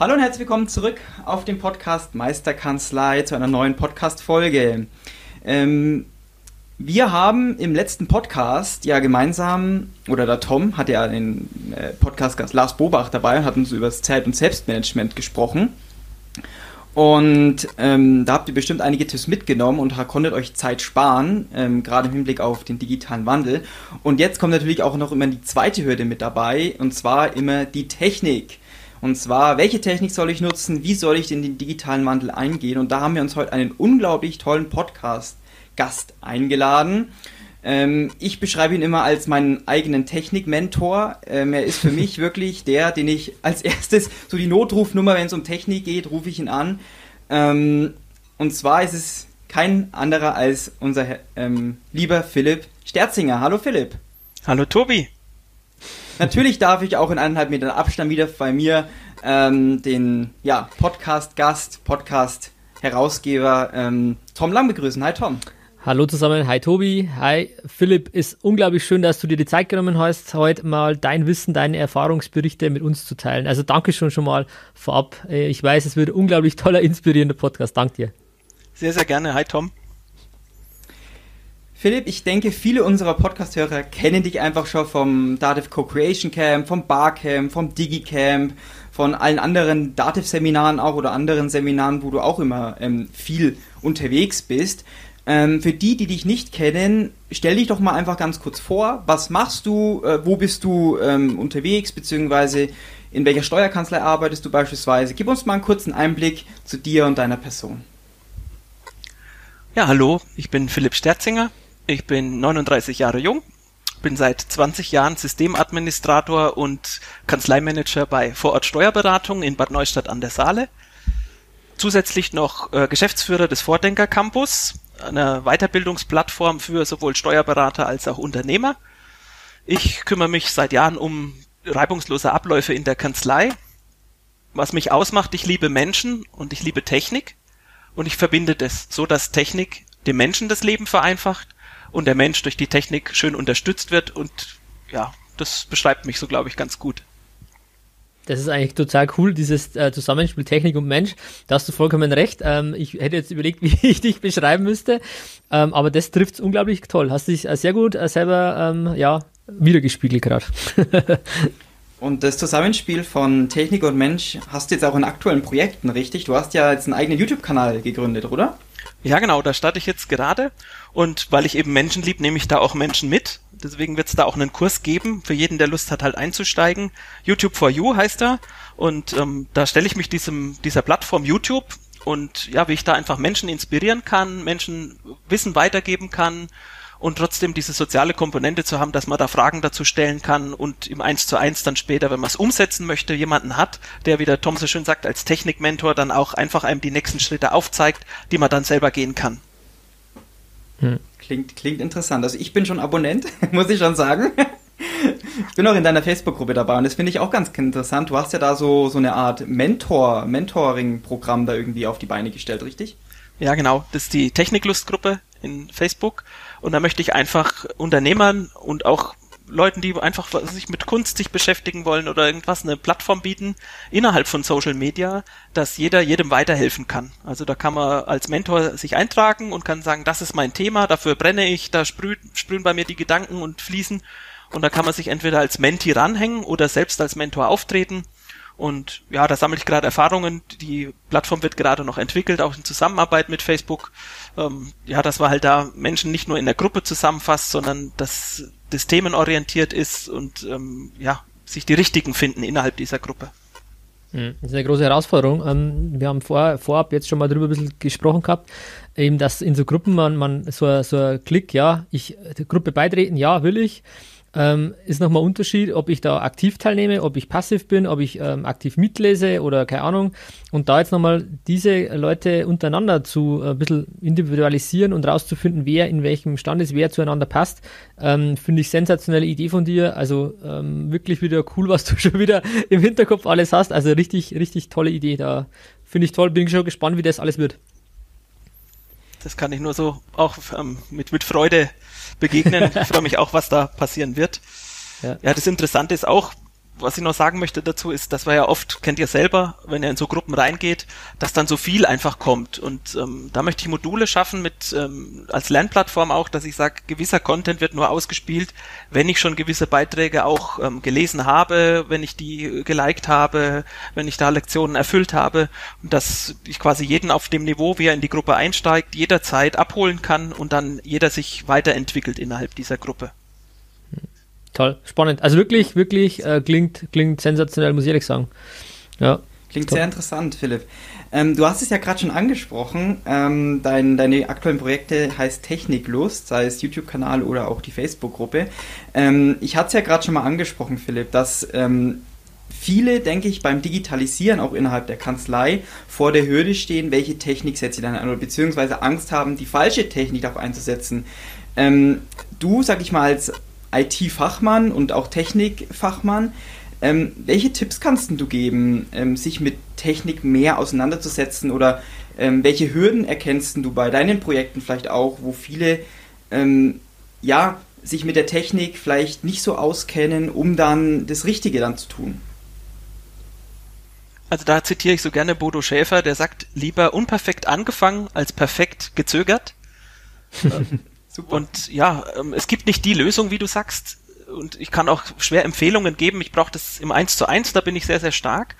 Hallo und herzlich willkommen zurück auf dem Podcast Meisterkanzlei zu einer neuen Podcast-Folge. Ähm, wir haben im letzten Podcast ja gemeinsam, oder der Tom hatte ja den äh, Podcast-Gast Lars Bobach dabei und hat uns über das Zeit- und Selbstmanagement gesprochen. Und ähm, da habt ihr bestimmt einige Tipps mitgenommen und konntet euch Zeit sparen, ähm, gerade im Hinblick auf den digitalen Wandel. Und jetzt kommt natürlich auch noch immer die zweite Hürde mit dabei, und zwar immer die Technik. Und zwar, welche Technik soll ich nutzen? Wie soll ich in den digitalen Wandel eingehen? Und da haben wir uns heute einen unglaublich tollen Podcast-Gast eingeladen. Ähm, ich beschreibe ihn immer als meinen eigenen Technik-Mentor. Ähm, er ist für mich wirklich der, den ich als erstes, so die Notrufnummer, wenn es um Technik geht, rufe ich ihn an. Ähm, und zwar ist es kein anderer als unser ähm, lieber Philipp Sterzinger. Hallo Philipp. Hallo Tobi. Natürlich darf ich auch in eineinhalb Metern Abstand wieder bei mir ähm, den ja, Podcast-Gast, Podcast-Herausgeber ähm, Tom Lang begrüßen. Hi Tom. Hallo zusammen, hi Tobi, hi Philipp. Ist unglaublich schön, dass du dir die Zeit genommen hast, heute mal dein Wissen, deine Erfahrungsberichte mit uns zu teilen. Also danke schon schon mal vorab. Äh, ich weiß, es wird ein unglaublich toller, inspirierender Podcast. Danke dir. Sehr, sehr gerne. Hi Tom. Philipp, ich denke, viele unserer Podcast-Hörer kennen dich einfach schon vom Dativ Co-Creation Camp, vom Barcamp, vom DigiCamp, von allen anderen Dativ-Seminaren auch oder anderen Seminaren, wo du auch immer ähm, viel unterwegs bist. Ähm, für die, die dich nicht kennen, stell dich doch mal einfach ganz kurz vor. Was machst du? Äh, wo bist du ähm, unterwegs? Beziehungsweise in welcher Steuerkanzlei arbeitest du beispielsweise? Gib uns mal einen kurzen Einblick zu dir und deiner Person. Ja, hallo, ich bin Philipp Sterzinger. Ich bin 39 Jahre jung, bin seit 20 Jahren Systemadministrator und Kanzleimanager bei Vorort Steuerberatung in Bad Neustadt an der Saale. Zusätzlich noch äh, Geschäftsführer des Vordenker Campus, einer Weiterbildungsplattform für sowohl Steuerberater als auch Unternehmer. Ich kümmere mich seit Jahren um reibungslose Abläufe in der Kanzlei. Was mich ausmacht, ich liebe Menschen und ich liebe Technik und ich verbinde das so, dass Technik dem Menschen das Leben vereinfacht und der Mensch durch die Technik schön unterstützt wird und ja, das beschreibt mich so, glaube ich, ganz gut. Das ist eigentlich total cool, dieses äh, Zusammenspiel Technik und Mensch. Da hast du vollkommen recht. Ähm, ich hätte jetzt überlegt, wie ich dich beschreiben müsste, ähm, aber das trifft es unglaublich toll. Hast dich äh, sehr gut äh, selber ähm, ja, wiedergespiegelt gerade. und das Zusammenspiel von Technik und Mensch hast du jetzt auch in aktuellen Projekten, richtig? Du hast ja jetzt einen eigenen YouTube-Kanal gegründet, oder? Ja, genau, da starte ich jetzt gerade. Und weil ich eben Menschen lieb, nehme ich da auch Menschen mit. Deswegen wird es da auch einen Kurs geben, für jeden, der Lust hat, halt einzusteigen. YouTube for You heißt er. Und ähm, da stelle ich mich diesem, dieser Plattform YouTube und ja, wie ich da einfach Menschen inspirieren kann, Menschen Wissen weitergeben kann und trotzdem diese soziale Komponente zu haben, dass man da Fragen dazu stellen kann und im Eins zu eins dann später, wenn man es umsetzen möchte, jemanden hat, der, wie der Tom so schön sagt, als Technikmentor dann auch einfach einem die nächsten Schritte aufzeigt, die man dann selber gehen kann. Hm. Klingt, klingt interessant. Also ich bin schon Abonnent, muss ich schon sagen. Ich bin auch in deiner Facebook-Gruppe dabei und das finde ich auch ganz interessant. Du hast ja da so, so eine Art Mentor, Mentoring-Programm da irgendwie auf die Beine gestellt, richtig? Ja, genau. Das ist die Techniklust-Gruppe in Facebook und da möchte ich einfach Unternehmern und auch Leuten, die einfach sich mit Kunst sich beschäftigen wollen oder irgendwas, eine Plattform bieten innerhalb von Social Media, dass jeder jedem weiterhelfen kann. Also da kann man als Mentor sich eintragen und kann sagen, das ist mein Thema, dafür brenne ich, da sprüht, sprühen bei mir die Gedanken und fließen. Und da kann man sich entweder als Menti ranhängen oder selbst als Mentor auftreten. Und ja, da sammle ich gerade Erfahrungen. Die Plattform wird gerade noch entwickelt, auch in Zusammenarbeit mit Facebook. Ähm, ja, dass man halt da Menschen nicht nur in der Gruppe zusammenfasst, sondern dass das themenorientiert ist und ähm, ja, sich die richtigen finden innerhalb dieser Gruppe. Hm, das ist eine große Herausforderung. Ähm, wir haben vor, vorab jetzt schon mal darüber ein bisschen gesprochen gehabt, eben, dass in so Gruppen man, man so, so ein Klick, ja, ich, Gruppe beitreten, ja, will ich. Ähm, ist nochmal Unterschied, ob ich da aktiv teilnehme, ob ich passiv bin, ob ich ähm, aktiv mitlese oder keine Ahnung. Und da jetzt nochmal diese Leute untereinander zu äh, ein bisschen individualisieren und rauszufinden, wer in welchem Stand ist, wer zueinander passt, ähm, finde ich sensationelle Idee von dir. Also ähm, wirklich wieder cool, was du schon wieder im Hinterkopf alles hast. Also richtig, richtig tolle Idee. Da finde ich toll, bin schon gespannt, wie das alles wird. Das kann ich nur so auch ähm, mit, mit Freude begegnen. Ich freue mich auch, was da passieren wird. Ja. ja, das Interessante ist auch, was ich noch sagen möchte dazu ist, dass wir ja oft, kennt ihr selber, wenn ihr in so Gruppen reingeht, dass dann so viel einfach kommt. Und ähm, da möchte ich Module schaffen mit ähm, als Lernplattform auch, dass ich sage, gewisser Content wird nur ausgespielt, wenn ich schon gewisse Beiträge auch ähm, gelesen habe, wenn ich die geliked habe, wenn ich da Lektionen erfüllt habe und dass ich quasi jeden auf dem Niveau, wie er in die Gruppe einsteigt, jederzeit abholen kann und dann jeder sich weiterentwickelt innerhalb dieser Gruppe. Toll, spannend. Also wirklich, wirklich äh, klingt, klingt sensationell, muss ich ehrlich sagen. Ja. Klingt Top. sehr interessant, Philipp. Ähm, du hast es ja gerade schon angesprochen. Ähm, dein, deine aktuellen Projekte heißt Techniklust, sei es YouTube-Kanal oder auch die Facebook-Gruppe. Ähm, ich hatte es ja gerade schon mal angesprochen, Philipp, dass ähm, viele, denke ich, beim Digitalisieren auch innerhalb der Kanzlei vor der Hürde stehen, welche Technik setze ich dann an oder beziehungsweise Angst haben, die falsche Technik auch einzusetzen. Ähm, du, sag ich mal, als IT-Fachmann und auch Technikfachmann. Ähm, welche Tipps kannst du geben, ähm, sich mit Technik mehr auseinanderzusetzen oder ähm, welche Hürden erkennst du bei deinen Projekten vielleicht auch, wo viele ähm, ja sich mit der Technik vielleicht nicht so auskennen, um dann das Richtige dann zu tun? Also da zitiere ich so gerne Bodo Schäfer, der sagt, lieber unperfekt angefangen als perfekt gezögert. Super. Und ja, ähm, es gibt nicht die Lösung, wie du sagst. Und ich kann auch schwer Empfehlungen geben. Ich brauche das im 1 zu 1, da bin ich sehr, sehr stark.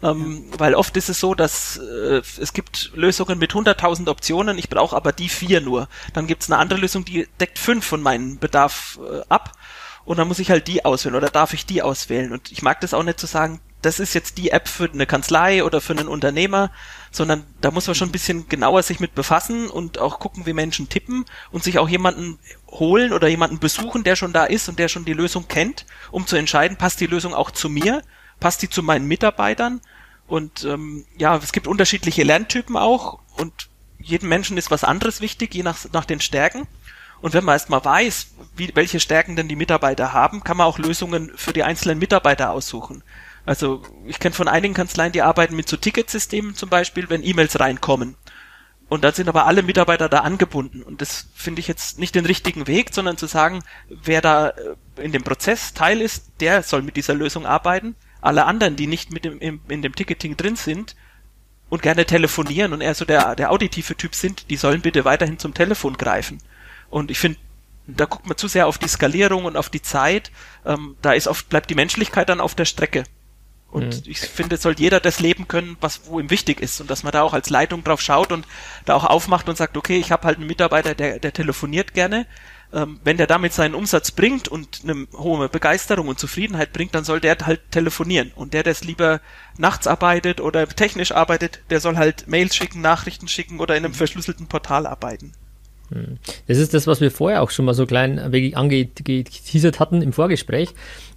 Ähm, ja. Weil oft ist es so, dass äh, es gibt Lösungen mit 100.000 Optionen, ich brauche aber die vier nur. Dann gibt es eine andere Lösung, die deckt fünf von meinem Bedarf äh, ab. Und dann muss ich halt die auswählen oder darf ich die auswählen. Und ich mag das auch nicht zu sagen, das ist jetzt die App für eine Kanzlei oder für einen Unternehmer, sondern da muss man schon ein bisschen genauer sich mit befassen und auch gucken, wie Menschen tippen und sich auch jemanden holen oder jemanden besuchen, der schon da ist und der schon die Lösung kennt, um zu entscheiden, passt die Lösung auch zu mir, passt die zu meinen Mitarbeitern und ähm, ja, es gibt unterschiedliche Lerntypen auch und jedem Menschen ist was anderes wichtig, je nach, nach den Stärken. Und wenn man erstmal weiß, wie, welche Stärken denn die Mitarbeiter haben, kann man auch Lösungen für die einzelnen Mitarbeiter aussuchen. Also ich kenne von einigen Kanzleien, die arbeiten mit so Ticketsystemen zum Beispiel, wenn E-Mails reinkommen. Und da sind aber alle Mitarbeiter da angebunden. Und das finde ich jetzt nicht den richtigen Weg, sondern zu sagen, wer da äh, in dem Prozess Teil ist, der soll mit dieser Lösung arbeiten. Alle anderen, die nicht mit dem, in dem Ticketing drin sind und gerne telefonieren und eher so der, der auditive Typ sind, die sollen bitte weiterhin zum Telefon greifen. Und ich finde, da guckt man zu sehr auf die Skalierung und auf die Zeit. Ähm, da ist oft, bleibt die Menschlichkeit dann auf der Strecke. Und mhm. ich finde, es soll jeder das leben können, was wo ihm wichtig ist und dass man da auch als Leitung drauf schaut und da auch aufmacht und sagt, okay, ich habe halt einen Mitarbeiter, der, der telefoniert gerne. Ähm, wenn der damit seinen Umsatz bringt und eine hohe Begeisterung und Zufriedenheit bringt, dann soll der halt telefonieren. Und der, der es lieber nachts arbeitet oder technisch arbeitet, der soll halt Mails schicken, Nachrichten schicken oder in einem verschlüsselten Portal arbeiten. Mhm. Das ist das, was wir vorher auch schon mal so klein angeteasert hatten im Vorgespräch.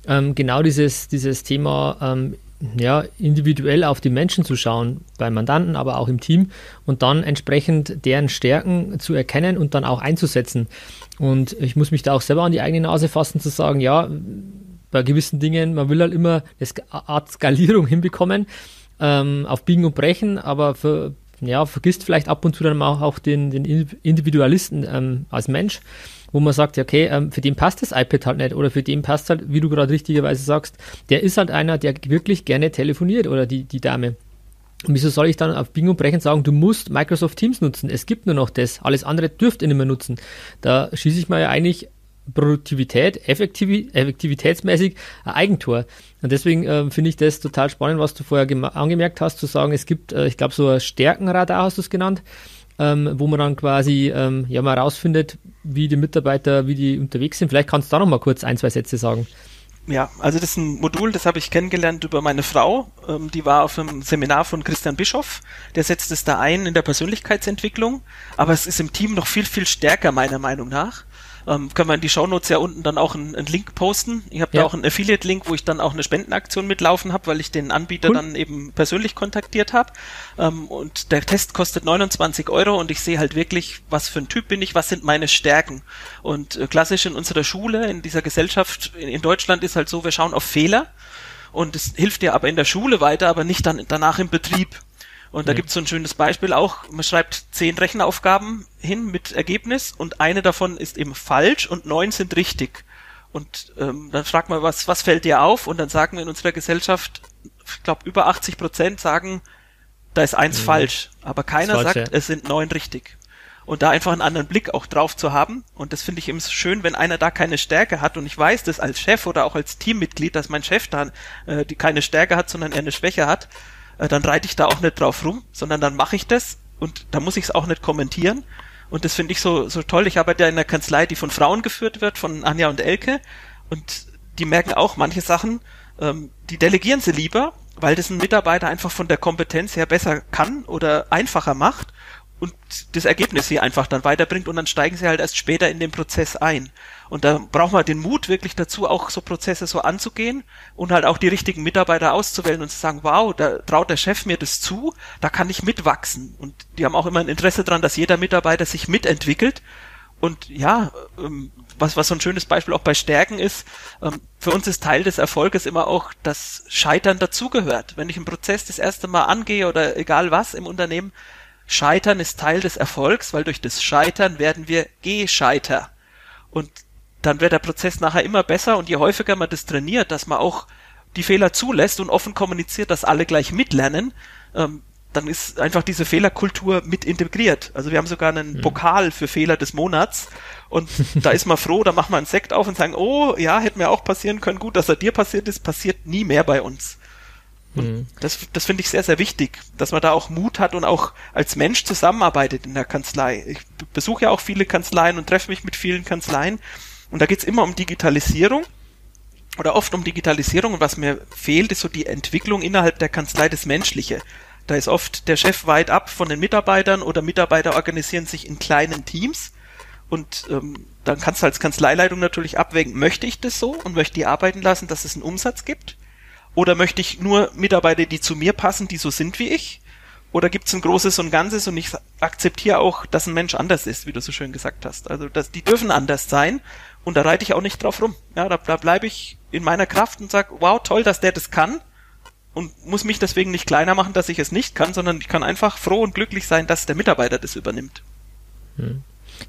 Ähm, genau dieses, dieses Thema ähm, ja, individuell auf die Menschen zu schauen, bei Mandanten, aber auch im Team und dann entsprechend deren Stärken zu erkennen und dann auch einzusetzen. Und ich muss mich da auch selber an die eigene Nase fassen, zu sagen, ja, bei gewissen Dingen, man will halt immer eine Art Skalierung hinbekommen, ähm, auf Biegen und Brechen, aber für, ja, vergisst vielleicht ab und zu dann auch, auch den, den Individualisten ähm, als Mensch wo man sagt, okay, ähm, für den passt das iPad halt nicht oder für den passt halt, wie du gerade richtigerweise sagst, der ist halt einer, der wirklich gerne telefoniert oder die, die Dame. Und wieso soll ich dann auf Bingo brechen sagen, du musst Microsoft Teams nutzen? Es gibt nur noch das. Alles andere dürft ihr nicht mehr nutzen. Da schieße ich mir ja eigentlich Produktivität, Effektiv effektivitätsmäßig ein Eigentor. Und deswegen äh, finde ich das total spannend, was du vorher angemerkt hast, zu sagen, es gibt, äh, ich glaube, so ein Stärkenradar hast du es genannt ähm, wo man dann quasi ähm, ja mal rausfindet, wie die Mitarbeiter, wie die unterwegs sind. Vielleicht kannst du da noch mal kurz ein, zwei Sätze sagen. Ja, also das ist ein Modul, das habe ich kennengelernt über meine Frau. Ähm, die war auf einem Seminar von Christian Bischoff. Der setzt es da ein in der Persönlichkeitsentwicklung. Aber es ist im Team noch viel, viel stärker, meiner Meinung nach. Ähm, können wir in die Shownotes ja unten dann auch einen, einen Link posten. Ich habe ja. da auch einen Affiliate-Link, wo ich dann auch eine Spendenaktion mitlaufen habe, weil ich den Anbieter cool. dann eben persönlich kontaktiert habe. Ähm, und der Test kostet 29 Euro und ich sehe halt wirklich, was für ein Typ bin ich, was sind meine Stärken. Und äh, klassisch in unserer Schule, in dieser Gesellschaft in, in Deutschland ist halt so, wir schauen auf Fehler und es hilft dir aber in der Schule weiter, aber nicht dann danach im Betrieb. Und da mhm. gibt es so ein schönes Beispiel auch, man schreibt zehn Rechenaufgaben hin mit Ergebnis und eine davon ist eben falsch und neun sind richtig. Und ähm, dann fragt man, was, was fällt dir auf? Und dann sagen wir in unserer Gesellschaft, ich glaube über 80 Prozent sagen, da ist eins mhm. falsch. Aber keiner falsch, sagt, ja. es sind neun richtig. Und da einfach einen anderen Blick auch drauf zu haben. Und das finde ich eben so schön, wenn einer da keine Stärke hat. Und ich weiß das als Chef oder auch als Teammitglied, dass mein Chef da äh, die keine Stärke hat, sondern er eine Schwäche hat äh, dann reite ich da auch nicht drauf rum, sondern dann mache ich das und da muss ich es auch nicht kommentieren. Und das finde ich so, so toll. Ich arbeite ja in einer Kanzlei, die von Frauen geführt wird, von Anja und Elke. Und die merken auch manche Sachen, ähm, die delegieren sie lieber, weil das ein Mitarbeiter einfach von der Kompetenz her besser kann oder einfacher macht und das Ergebnis sie einfach dann weiterbringt und dann steigen sie halt erst später in den Prozess ein. Und da braucht man den Mut wirklich dazu, auch so Prozesse so anzugehen und halt auch die richtigen Mitarbeiter auszuwählen und zu sagen, wow, da traut der Chef mir das zu, da kann ich mitwachsen. Und die haben auch immer ein Interesse daran, dass jeder Mitarbeiter sich mitentwickelt. Und ja, ähm, was, was so ein schönes Beispiel auch bei Stärken ist, ähm, für uns ist Teil des Erfolges immer auch, dass Scheitern dazugehört. Wenn ich einen Prozess das erste Mal angehe oder egal was im Unternehmen, Scheitern ist Teil des Erfolgs, weil durch das Scheitern werden wir gescheiter. Und dann wird der Prozess nachher immer besser und je häufiger man das trainiert, dass man auch die Fehler zulässt und offen kommuniziert, dass alle gleich mitlernen, ähm, dann ist einfach diese Fehlerkultur mit integriert. Also wir haben sogar einen mhm. Pokal für Fehler des Monats und da ist man froh, da macht man einen Sekt auf und sagen, oh ja, hätte mir auch passieren können, gut, dass er dir passiert ist, passiert nie mehr bei uns. Und mhm. das, das finde ich sehr, sehr wichtig, dass man da auch Mut hat und auch als Mensch zusammenarbeitet in der Kanzlei. Ich besuche ja auch viele Kanzleien und treffe mich mit vielen Kanzleien und da geht's immer um Digitalisierung oder oft um Digitalisierung und was mir fehlt, ist so die Entwicklung innerhalb der Kanzlei des Menschliche. Da ist oft der Chef weit ab von den Mitarbeitern oder Mitarbeiter organisieren sich in kleinen Teams und ähm, dann kannst du als Kanzleileitung natürlich abwägen, möchte ich das so und möchte die arbeiten lassen, dass es einen Umsatz gibt? Oder möchte ich nur Mitarbeiter, die zu mir passen, die so sind wie ich? Oder gibt es ein Großes und Ganzes und ich akzeptiere auch, dass ein Mensch anders ist, wie du so schön gesagt hast. Also dass die dürfen anders sein und da reite ich auch nicht drauf rum. Ja, da, da bleibe ich in meiner Kraft und sag, wow, toll, dass der das kann und muss mich deswegen nicht kleiner machen, dass ich es nicht kann, sondern ich kann einfach froh und glücklich sein, dass der Mitarbeiter das übernimmt. Hm.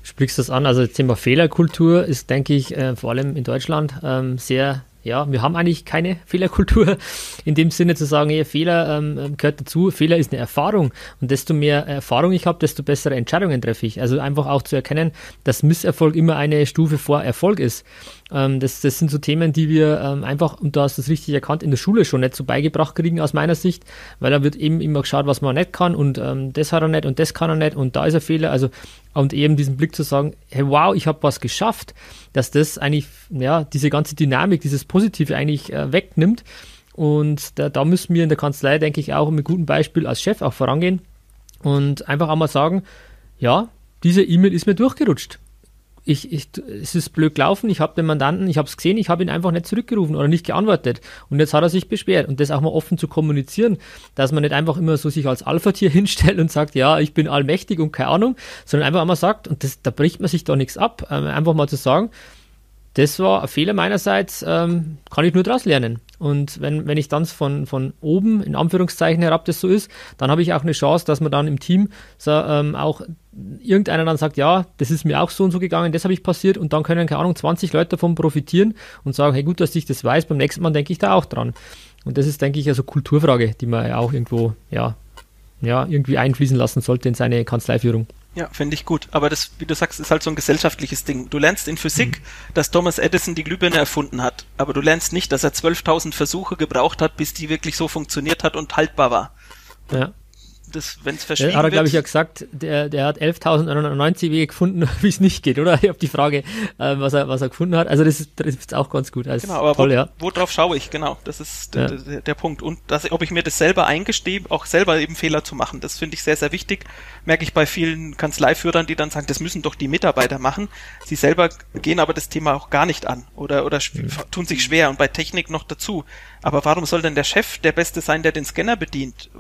Sprichst das an? Also das Thema Fehlerkultur ist, denke ich, äh, vor allem in Deutschland ähm, sehr ja, wir haben eigentlich keine Fehlerkultur in dem Sinne zu sagen, hey, Fehler ähm, gehört dazu, Fehler ist eine Erfahrung und desto mehr Erfahrung ich habe, desto bessere Entscheidungen treffe ich. Also einfach auch zu erkennen, dass Misserfolg immer eine Stufe vor Erfolg ist. Ähm, das, das sind so Themen, die wir ähm, einfach, und du hast das richtig erkannt, in der Schule schon nicht so beigebracht kriegen aus meiner Sicht, weil da wird eben immer geschaut, was man nicht kann und ähm, das hat er nicht und das kann er nicht und da ist ein Fehler. Also und eben diesen Blick zu sagen, hey wow, ich habe was geschafft, dass das eigentlich, ja, diese ganze Dynamik, dieses Positive eigentlich äh, wegnimmt. Und da, da müssen wir in der Kanzlei, denke ich, auch mit gutem Beispiel als Chef auch vorangehen und einfach einmal sagen, ja, diese E-Mail ist mir durchgerutscht ich, ich, es ist blöd gelaufen, ich habe den Mandanten, ich habe es gesehen, ich habe ihn einfach nicht zurückgerufen oder nicht geantwortet. Und jetzt hat er sich beschwert. Und das auch mal offen zu kommunizieren, dass man nicht einfach immer so sich als Alpha-Tier hinstellt und sagt, ja, ich bin allmächtig und keine Ahnung, sondern einfach einmal sagt, und das, da bricht man sich doch nichts ab, ähm, einfach mal zu sagen, das war ein Fehler meinerseits, ähm, kann ich nur daraus lernen. Und wenn, wenn ich dann von, von oben, in Anführungszeichen herab, das so ist, dann habe ich auch eine Chance, dass man dann im Team so, ähm, auch irgendeiner dann sagt, ja, das ist mir auch so und so gegangen, das habe ich passiert und dann können, keine Ahnung, 20 Leute davon profitieren und sagen, hey gut, dass ich das weiß, beim nächsten Mal denke ich da auch dran. Und das ist, denke ich, also Kulturfrage, die man auch irgendwo, ja, ja, irgendwie einfließen lassen sollte in seine Kanzleiführung. Ja, finde ich gut. Aber das, wie du sagst, ist halt so ein gesellschaftliches Ding. Du lernst in Physik, mhm. dass Thomas Edison die Glühbirne erfunden hat. Aber du lernst nicht, dass er 12.000 Versuche gebraucht hat, bis die wirklich so funktioniert hat und haltbar war. Ja. Das, wenn es verschwiegen Hat er, glaube ich, ja gesagt, der, der hat 11.099 Wege gefunden, wie es nicht geht, oder? Ich habe die Frage, äh, was, er, was er gefunden hat. Also das ist, das ist auch ganz gut. Also genau, aber toll, wo, ja. worauf schaue ich? Genau, das ist ja. der, der, Punkt. Und dass, ob ich mir das selber eingestehe, auch selber eben Fehler zu machen, das finde ich sehr, sehr wichtig. Merke ich bei vielen Kanzleiführern, die dann sagen, das müssen doch die Mitarbeiter machen. Sie selber gehen aber das Thema auch gar nicht an oder, oder mhm. tun sich schwer und bei Technik noch dazu. Aber warum soll denn der Chef der Beste sein, der den Scanner bedient?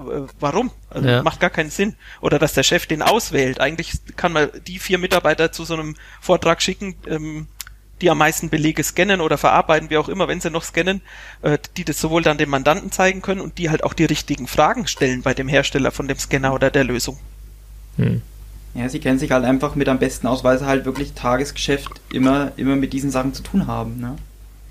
Warum? Also ja. Macht gar keinen Sinn. Oder dass der Chef den auswählt. Eigentlich kann man die vier Mitarbeiter zu so einem Vortrag schicken, ähm, die am meisten Belege scannen oder verarbeiten, wie auch immer, wenn sie noch scannen, äh, die das sowohl dann dem Mandanten zeigen können und die halt auch die richtigen Fragen stellen bei dem Hersteller von dem Scanner oder der Lösung. Hm. Ja, sie kennen sich halt einfach mit am besten aus, weil sie halt wirklich Tagesgeschäft immer, immer mit diesen Sachen zu tun haben. Ne?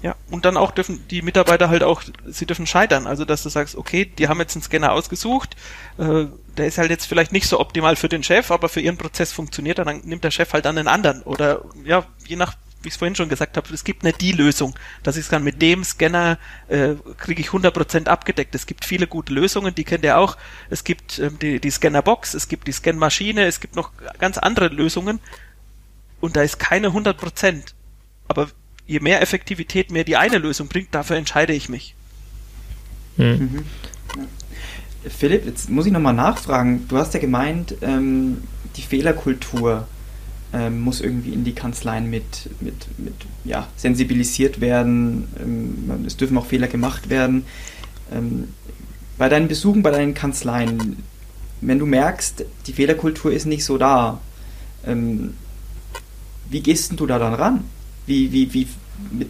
Ja, und dann auch dürfen die Mitarbeiter halt auch, sie dürfen scheitern. Also, dass du sagst, okay, die haben jetzt einen Scanner ausgesucht, äh, der ist halt jetzt vielleicht nicht so optimal für den Chef, aber für ihren Prozess funktioniert er, dann nimmt der Chef halt dann einen anderen. Oder ja, je nach, wie ich es vorhin schon gesagt habe, es gibt nicht die Lösung, dass ich kann mit dem Scanner äh, kriege ich 100% abgedeckt. Es gibt viele gute Lösungen, die kennt ihr auch. Es gibt ähm, die, die Scannerbox, es gibt die Scanmaschine, es gibt noch ganz andere Lösungen und da ist keine 100%. Aber je mehr Effektivität mir die eine Lösung bringt, dafür entscheide ich mich. Hm. Mhm. Philipp, jetzt muss ich nochmal nachfragen. Du hast ja gemeint, ähm, die Fehlerkultur ähm, muss irgendwie in die Kanzleien mit, mit, mit ja, sensibilisiert werden. Ähm, es dürfen auch Fehler gemacht werden. Ähm, bei deinen Besuchen bei deinen Kanzleien, wenn du merkst, die Fehlerkultur ist nicht so da, ähm, wie gehst du da dann ran? Wie, wie, wie, mit,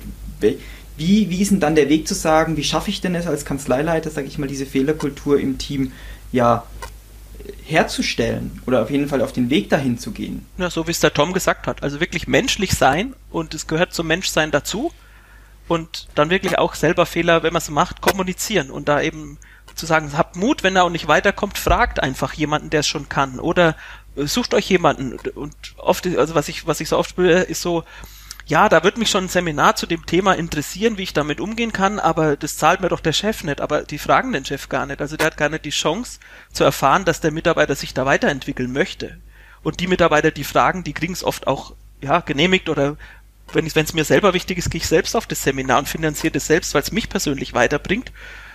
wie, wie ist denn dann der Weg zu sagen, wie schaffe ich denn es als Kanzleileiter, sage ich mal, diese Fehlerkultur im Team ja herzustellen oder auf jeden Fall auf den Weg dahin zu gehen? Ja, so wie es der Tom gesagt hat. Also wirklich menschlich sein und es gehört zum Menschsein dazu und dann wirklich auch selber Fehler, wenn man es macht, kommunizieren und da eben zu sagen, habt Mut, wenn er auch nicht weiterkommt, fragt einfach jemanden, der es schon kann oder sucht euch jemanden und oft, also was ich, was ich so oft spüre, ist so, ja, da wird mich schon ein Seminar zu dem Thema interessieren, wie ich damit umgehen kann, aber das zahlt mir doch der Chef nicht, aber die fragen den Chef gar nicht. Also der hat gar nicht die Chance zu erfahren, dass der Mitarbeiter sich da weiterentwickeln möchte. Und die Mitarbeiter, die fragen, die kriegen es oft auch ja, genehmigt oder wenn es mir selber wichtig ist, gehe ich selbst auf das Seminar und finanziere das selbst, weil es mich persönlich weiterbringt.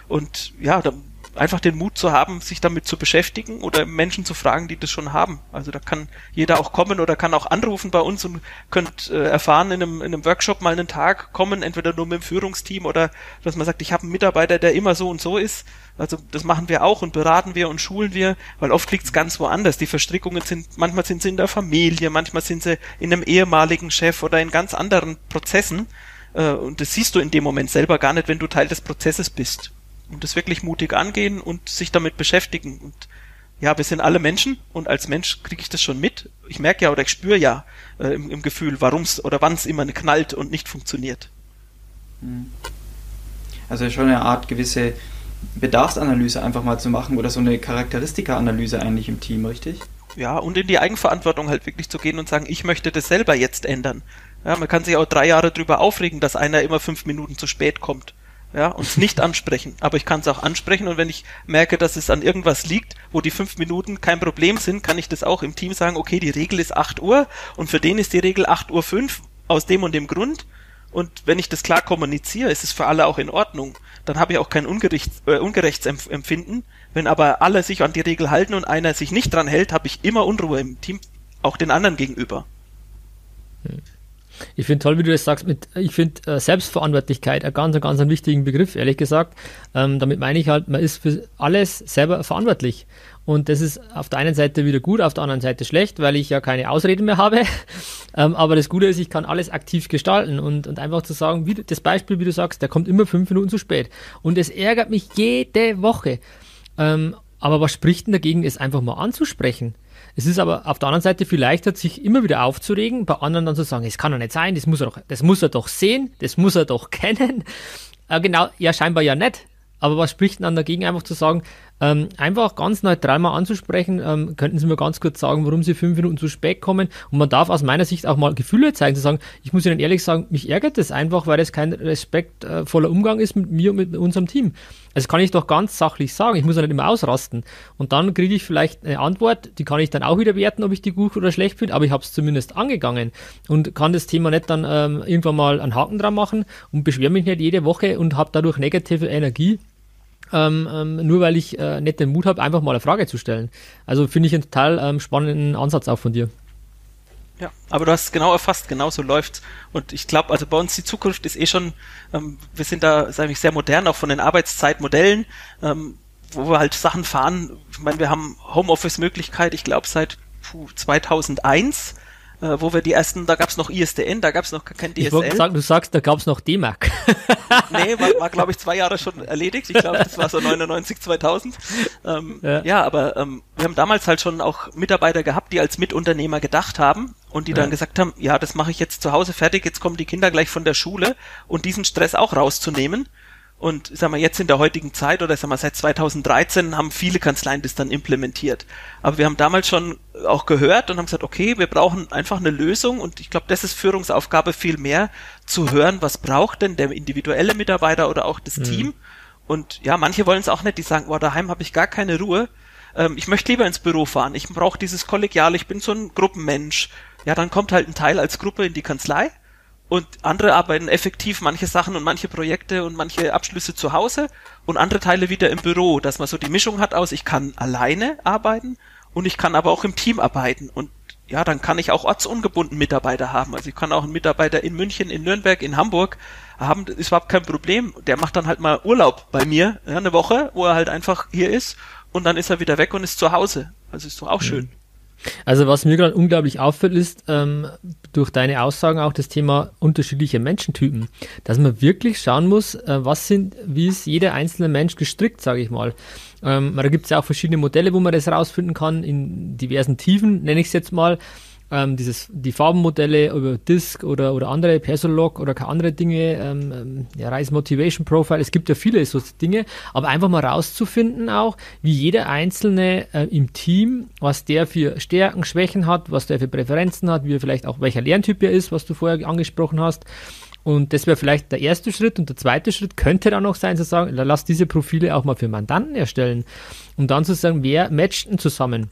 Und ja, da einfach den Mut zu haben, sich damit zu beschäftigen oder Menschen zu fragen, die das schon haben. Also da kann jeder auch kommen oder kann auch anrufen bei uns und könnt äh, erfahren in einem, in einem Workshop mal einen Tag kommen, entweder nur mit dem Führungsteam oder dass man sagt, ich habe einen Mitarbeiter, der immer so und so ist. Also das machen wir auch und beraten wir und schulen wir, weil oft liegt es ganz woanders. Die Verstrickungen sind, manchmal sind sie in der Familie, manchmal sind sie in einem ehemaligen Chef oder in ganz anderen Prozessen. Äh, und das siehst du in dem Moment selber gar nicht, wenn du Teil des Prozesses bist und das wirklich mutig angehen und sich damit beschäftigen. Und ja, wir sind alle Menschen und als Mensch kriege ich das schon mit. Ich merke ja oder ich spüre ja äh, im, im, Gefühl, warum es oder wann es immer knallt und nicht funktioniert. Hm. Also schon eine Art gewisse Bedarfsanalyse einfach mal zu machen oder so eine Charakteristikaanalyse eigentlich im Team, richtig? Ja, und in die Eigenverantwortung halt wirklich zu gehen und sagen, ich möchte das selber jetzt ändern. Ja, man kann sich auch drei Jahre drüber aufregen, dass einer immer fünf Minuten zu spät kommt ja, und nicht ansprechen. Aber ich kann es auch ansprechen und wenn ich merke, dass es an irgendwas liegt, wo die fünf Minuten kein Problem sind, kann ich das auch im Team sagen, okay, die Regel ist 8 Uhr und für den ist die Regel 8 Uhr 5 aus dem und dem Grund. Und wenn ich das klar kommuniziere, ist es für alle auch in Ordnung. Dann habe ich auch kein Ungerichts, äh, Ungerechtsempfinden. Wenn aber alle sich an die Regel halten und einer sich nicht dran hält, habe ich immer Unruhe im Team, auch den anderen gegenüber. Hm. Ich finde toll, wie du das sagst. Mit, ich finde äh, Selbstverantwortlichkeit ein ganz, ganz einen wichtigen Begriff, ehrlich gesagt. Ähm, damit meine ich halt, man ist für alles selber verantwortlich. Und das ist auf der einen Seite wieder gut, auf der anderen Seite schlecht, weil ich ja keine Ausreden mehr habe. ähm, aber das Gute ist, ich kann alles aktiv gestalten und, und einfach zu sagen, wie, das Beispiel, wie du sagst, der kommt immer fünf Minuten zu spät. Und es ärgert mich jede Woche. Ähm, aber was spricht denn dagegen, es einfach mal anzusprechen? Es ist aber auf der anderen Seite viel leichter, sich immer wieder aufzuregen, bei anderen dann zu sagen, es kann doch nicht sein, das muss er doch, das muss er doch sehen, das muss er doch kennen. Äh, genau, ja, scheinbar ja nicht. Aber was spricht dann dagegen, einfach zu sagen, ähm, einfach ganz neutral mal anzusprechen. Ähm, könnten Sie mir ganz kurz sagen, warum Sie fünf Minuten zu spät kommen? Und man darf aus meiner Sicht auch mal Gefühle zeigen, zu sagen, ich muss Ihnen ehrlich sagen, mich ärgert das einfach, weil das kein respektvoller Umgang ist mit mir und mit unserem Team. Also kann ich doch ganz sachlich sagen, ich muss ja nicht immer ausrasten. Und dann kriege ich vielleicht eine Antwort, die kann ich dann auch wieder werten, ob ich die gut oder schlecht finde, aber ich habe es zumindest angegangen und kann das Thema nicht dann ähm, irgendwann mal einen Haken dran machen und beschwere mich nicht jede Woche und habe dadurch negative Energie. Ähm, ähm, nur weil ich äh, nicht den Mut habe, einfach mal eine Frage zu stellen. Also finde ich einen total ähm, spannenden Ansatz auch von dir. Ja, aber du hast genau erfasst, genau so läuft's. Und ich glaube, also bei uns die Zukunft ist eh schon, ähm, wir sind da, sage ich, sehr modern, auch von den Arbeitszeitmodellen, ähm, wo wir halt Sachen fahren. Ich meine, wir haben Homeoffice-Möglichkeit, ich glaube, seit puh, 2001 äh, wo wir die ersten, da gab's noch ISDN, da gab's noch kein DSL. Ich wollte sagen, du sagst, da gab's noch D-Mark. nee, war, war glaube ich zwei Jahre schon erledigt. Ich glaube, das war so 99, 2000. Ähm, ja. ja, aber ähm, wir haben damals halt schon auch Mitarbeiter gehabt, die als Mitunternehmer gedacht haben und die dann gesagt haben, ja, das mache ich jetzt zu Hause fertig, jetzt kommen die Kinder gleich von der Schule und diesen Stress auch rauszunehmen und sag mal, jetzt in der heutigen Zeit oder sag mal, seit 2013 haben viele Kanzleien das dann implementiert. Aber wir haben damals schon auch gehört und haben gesagt, okay, wir brauchen einfach eine Lösung und ich glaube, das ist Führungsaufgabe viel mehr zu hören, was braucht denn der individuelle Mitarbeiter oder auch das mhm. Team. Und ja, manche wollen es auch nicht, die sagen, boah, daheim habe ich gar keine Ruhe. Ähm, ich möchte lieber ins Büro fahren. Ich brauche dieses Kollegial, ich bin so ein Gruppenmensch. Ja, dann kommt halt ein Teil als Gruppe in die Kanzlei und andere arbeiten effektiv manche Sachen und manche Projekte und manche Abschlüsse zu Hause und andere Teile wieder im Büro, dass man so die Mischung hat aus, ich kann alleine arbeiten und ich kann aber auch im Team arbeiten und ja, dann kann ich auch ortsungebunden Mitarbeiter haben. Also ich kann auch einen Mitarbeiter in München, in Nürnberg, in Hamburg haben, das ist überhaupt kein Problem. Der macht dann halt mal Urlaub bei mir, ja, eine Woche, wo er halt einfach hier ist und dann ist er wieder weg und ist zu Hause. Also ist doch auch mhm. schön. Also was mir gerade unglaublich auffällt, ist ähm, durch deine Aussagen auch das Thema unterschiedliche Menschentypen, dass man wirklich schauen muss, äh, was sind, wie ist jeder einzelne Mensch gestrickt, sage ich mal. Ähm, da gibt es ja auch verschiedene Modelle, wo man das rausfinden kann, in diversen Tiefen, nenne ich es jetzt mal ähm, dieses, die Farbenmodelle über Disk oder, oder andere Persolog oder andere Dinge, ähm, ähm, ja, Rise Motivation Profile, es gibt ja viele so Dinge, aber einfach mal rauszufinden auch, wie jeder Einzelne äh, im Team, was der für Stärken, Schwächen hat, was der für Präferenzen hat, wie er vielleicht auch welcher Lerntyp er ist, was du vorher angesprochen hast. Und das wäre vielleicht der erste Schritt. Und der zweite Schritt könnte dann noch sein, zu sagen, lass diese Profile auch mal für Mandanten erstellen. Und dann zu sagen, wer matcht denn zusammen?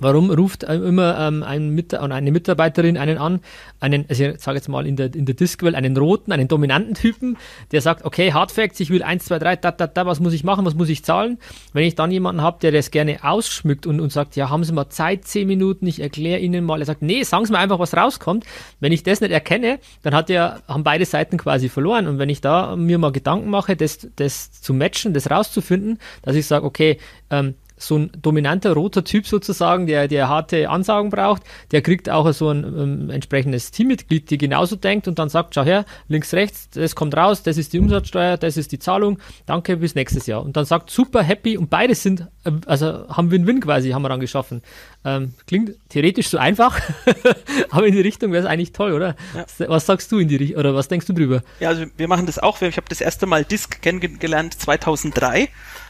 Warum ruft immer ähm, ein Mit eine Mitarbeiterin einen an, einen, also ich sage jetzt mal in der, in der Diskwell, einen roten, einen dominanten Typen, der sagt, okay, Hardfacts, ich will 1, 2, 3, da, da, da, was muss ich machen, was muss ich zahlen? Wenn ich dann jemanden habe, der das gerne ausschmückt und, und sagt, ja, haben Sie mal Zeit, 10 Minuten, ich erkläre Ihnen mal, er sagt, nee, sagen Sie mir einfach, was rauskommt. Wenn ich das nicht erkenne, dann hat der, haben beide Seiten quasi verloren. Und wenn ich da mir mal Gedanken mache, das, das zu matchen, das rauszufinden, dass ich sage, okay, ähm, so ein dominanter roter Typ sozusagen, der, der harte Ansagen braucht, der kriegt auch so ein ähm, entsprechendes Teammitglied, die genauso denkt und dann sagt, schau her, links, rechts, das kommt raus, das ist die Umsatzsteuer, das ist die Zahlung, danke, bis nächstes Jahr. Und dann sagt, super, happy und beide sind, äh, also haben Win-Win quasi, haben wir dann geschaffen. Ähm, klingt theoretisch so einfach, aber in die Richtung wäre es eigentlich toll, oder? Ja. Was sagst du in die Richtung, oder was denkst du drüber? Ja, also wir machen das auch, ich habe das erste Mal Disk kennengelernt 2003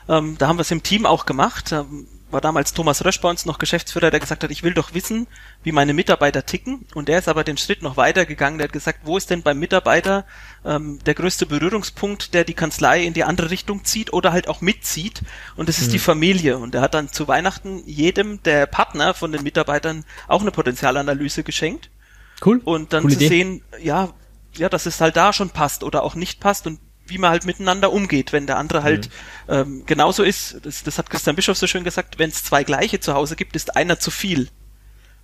ähm, da haben wir es im Team auch gemacht. Da war damals Thomas Rösch bei uns noch Geschäftsführer, der gesagt hat, ich will doch wissen, wie meine Mitarbeiter ticken. Und der ist aber den Schritt noch weiter gegangen. Der hat gesagt, wo ist denn beim Mitarbeiter ähm, der größte Berührungspunkt, der die Kanzlei in die andere Richtung zieht oder halt auch mitzieht. Und das ist mhm. die Familie. Und er hat dann zu Weihnachten jedem der Partner von den Mitarbeitern auch eine Potenzialanalyse geschenkt. Cool. Und dann Coole zu Idee. sehen, ja, ja, dass es halt da schon passt oder auch nicht passt und wie man halt miteinander umgeht, wenn der andere halt mhm. ähm, genauso ist. Das, das hat Christian Bischof so schön gesagt, wenn es zwei gleiche zu Hause gibt, ist einer zu viel.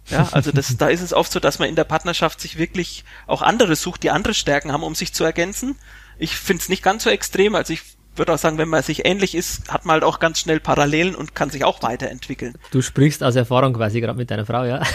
Ja, also das, da ist es oft so, dass man in der Partnerschaft sich wirklich auch andere sucht, die andere Stärken haben, um sich zu ergänzen. Ich finde es nicht ganz so extrem, also ich würde auch sagen, wenn man sich ähnlich ist, hat man halt auch ganz schnell Parallelen und kann sich auch weiterentwickeln. Du sprichst aus Erfahrung quasi gerade mit deiner Frau, ja?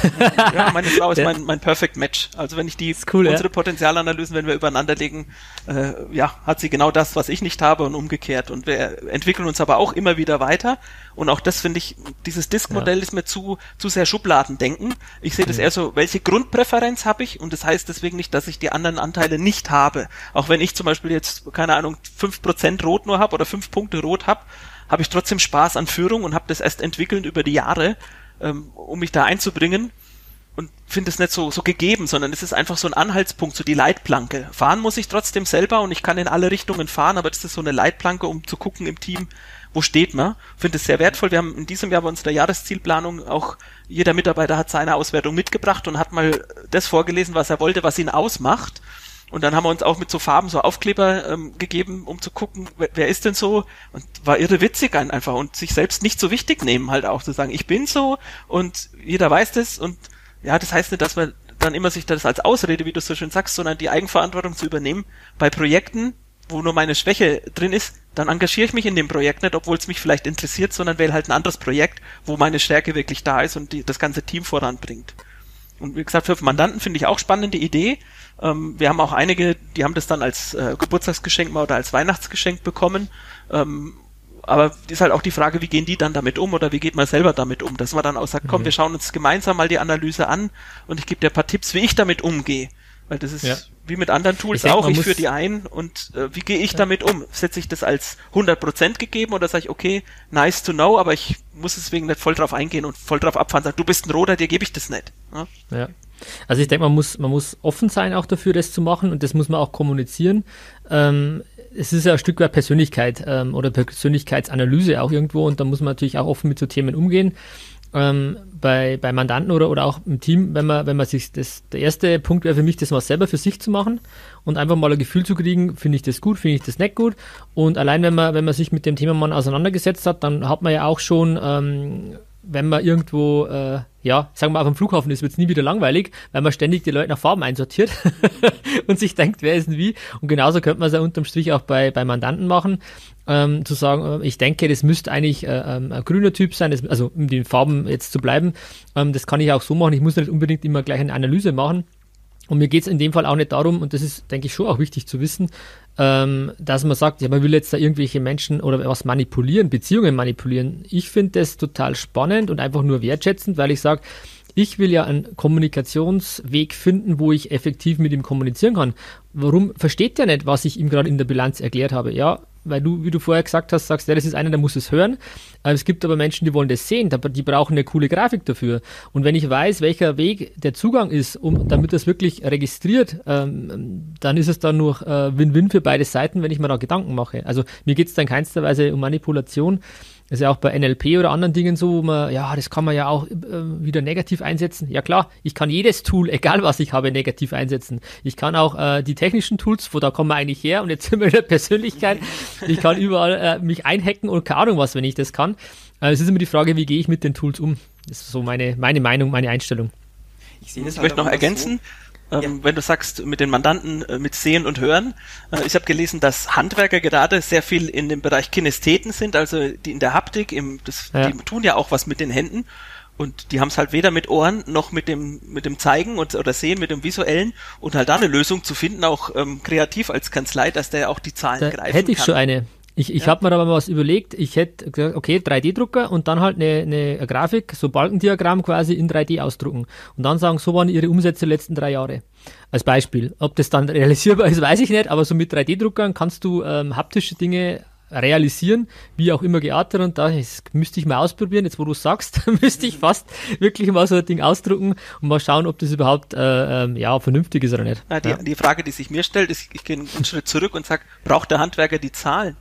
Ja, meine Frau ist mein, mein Perfect Match. Also wenn ich die cool, unsere ja. Potenzialanalysen, wenn wir übereinander legen, äh, ja, hat sie genau das, was ich nicht habe und umgekehrt. Und wir entwickeln uns aber auch immer wieder weiter. Und auch das finde ich, dieses Disk-Modell ja. ist mir zu, zu sehr Schubladendenken. Ich sehe das mhm. eher so, welche Grundpräferenz habe ich? Und das heißt deswegen nicht, dass ich die anderen Anteile nicht habe. Auch wenn ich zum Beispiel jetzt, keine Ahnung, fünf Prozent Rot nur habe oder fünf Punkte rot habe, habe ich trotzdem Spaß an Führung und habe das erst entwickeln über die Jahre, ähm, um mich da einzubringen und finde es nicht so, so gegeben, sondern es ist einfach so ein Anhaltspunkt, so die Leitplanke. Fahren muss ich trotzdem selber und ich kann in alle Richtungen fahren, aber das ist so eine Leitplanke, um zu gucken im Team, wo steht man. Finde es sehr wertvoll. Wir haben in diesem Jahr bei unserer Jahreszielplanung auch, jeder Mitarbeiter hat seine Auswertung mitgebracht und hat mal das vorgelesen, was er wollte, was ihn ausmacht. Und dann haben wir uns auch mit so Farben so Aufkleber ähm, gegeben, um zu gucken, wer, wer ist denn so? Und war irre witzig einfach und sich selbst nicht so wichtig nehmen, halt auch zu sagen, ich bin so und jeder weiß das und ja, das heißt nicht, dass man dann immer sich das als Ausrede, wie du so schön sagst, sondern die Eigenverantwortung zu übernehmen. Bei Projekten, wo nur meine Schwäche drin ist, dann engagiere ich mich in dem Projekt nicht, obwohl es mich vielleicht interessiert, sondern wähle halt ein anderes Projekt, wo meine Stärke wirklich da ist und die, das ganze Team voranbringt. Und wie gesagt, für Mandanten finde ich auch spannende Idee. Ähm, wir haben auch einige, die haben das dann als äh, Geburtstagsgeschenk mal oder als Weihnachtsgeschenk bekommen. Ähm, aber ist halt auch die Frage, wie gehen die dann damit um oder wie geht man selber damit um? Dass man dann auch sagt, komm, mhm. wir schauen uns gemeinsam mal die Analyse an und ich gebe dir ein paar Tipps, wie ich damit umgehe. Weil das ist ja. wie mit anderen Tools ich auch, ich führe die ein und äh, wie gehe ich ja. damit um? Setze ich das als 100% gegeben oder sage ich, okay, nice to know, aber ich muss deswegen nicht voll drauf eingehen und voll drauf abfahren, sagen, du bist ein Roder, dir gebe ich das nicht. Ja. ja. Also ich denke, man muss, man muss offen sein auch dafür, das zu machen und das muss man auch kommunizieren. Ähm, es ist ja ein Stück weit Persönlichkeit ähm, oder Persönlichkeitsanalyse auch irgendwo und da muss man natürlich auch offen mit so Themen umgehen. Ähm, bei, bei Mandanten oder, oder auch im Team, wenn man, wenn man sich das, der erste Punkt wäre für mich, das mal selber für sich zu machen und einfach mal ein Gefühl zu kriegen, finde ich das gut, finde ich das nicht gut. Und allein wenn man, wenn man sich mit dem Thema mal auseinandergesetzt hat, dann hat man ja auch schon ähm, wenn man irgendwo, äh, ja, sagen wir auf dem Flughafen ist, wird es nie wieder langweilig, weil man ständig die Leute nach Farben einsortiert und sich denkt, wer ist denn wie. Und genauso könnte man es ja unterm Strich auch bei, bei Mandanten machen, ähm, zu sagen, äh, ich denke, das müsste eigentlich äh, ähm, ein grüner Typ sein, das, also um den Farben jetzt zu bleiben. Ähm, das kann ich auch so machen, ich muss nicht unbedingt immer gleich eine Analyse machen. Und mir geht es in dem Fall auch nicht darum, und das ist, denke ich, schon auch wichtig zu wissen, ähm, dass man sagt, ja, man will jetzt da irgendwelche Menschen oder was manipulieren, Beziehungen manipulieren. Ich finde das total spannend und einfach nur wertschätzend, weil ich sage, ich will ja einen Kommunikationsweg finden, wo ich effektiv mit ihm kommunizieren kann. Warum versteht der nicht, was ich ihm gerade in der Bilanz erklärt habe? Ja, weil du, wie du vorher gesagt hast, sagst, ja, das ist einer, der muss es hören. Es gibt aber Menschen, die wollen das sehen, die brauchen eine coole Grafik dafür. Und wenn ich weiß, welcher Weg der Zugang ist, um, damit das wirklich registriert, ähm, dann ist es dann nur äh, Win-Win für beide Seiten, wenn ich mir da Gedanken mache. Also mir geht es dann keinster Weise um Manipulation, das ist ja auch bei NLP oder anderen Dingen so, wo man, ja, das kann man ja auch äh, wieder negativ einsetzen. Ja klar, ich kann jedes Tool, egal was ich habe, negativ einsetzen. Ich kann auch äh, die technischen Tools, wo da kommen wir eigentlich her und jetzt sind wir in der Persönlichkeit. Ich kann überall äh, mich einhacken und keine Ahnung was, wenn ich das kann. Äh, es ist immer die Frage, wie gehe ich mit den Tools um? Das ist so meine, meine Meinung, meine Einstellung. Ich, ich halt möchte noch ergänzen, so ähm, ja. wenn du sagst, mit den Mandanten äh, mit Sehen und Hören. Äh, ich habe gelesen, dass Handwerker gerade sehr viel in dem Bereich Kinestheten sind, also die in der Haptik, im, das, ja. die tun ja auch was mit den Händen. Und die haben es halt weder mit Ohren noch mit dem mit dem Zeigen und, oder Sehen, mit dem Visuellen und halt da eine Lösung zu finden, auch ähm, kreativ als Kanzlei, dass der auch die Zahlen da greifen hätte ich kann. schon eine. Ich, ich ja. habe mir aber mal was überlegt, ich hätte gesagt, okay, 3D-Drucker und dann halt eine, eine Grafik, so Balkendiagramm quasi in 3D ausdrucken. Und dann sagen, so waren ihre Umsätze der letzten drei Jahre. Als Beispiel. Ob das dann realisierbar ist, weiß ich nicht, aber so mit 3D-Druckern kannst du ähm, haptische Dinge realisieren, wie auch immer geartet und da müsste ich mal ausprobieren, jetzt wo du sagst, müsste ich fast wirklich mal so ein Ding ausdrucken und mal schauen, ob das überhaupt äh, ähm, ja, vernünftig ist oder nicht. Ja, die, ja. die Frage, die sich mir stellt, ist, ich gehe einen Schritt zurück und sage, braucht der Handwerker die Zahlen?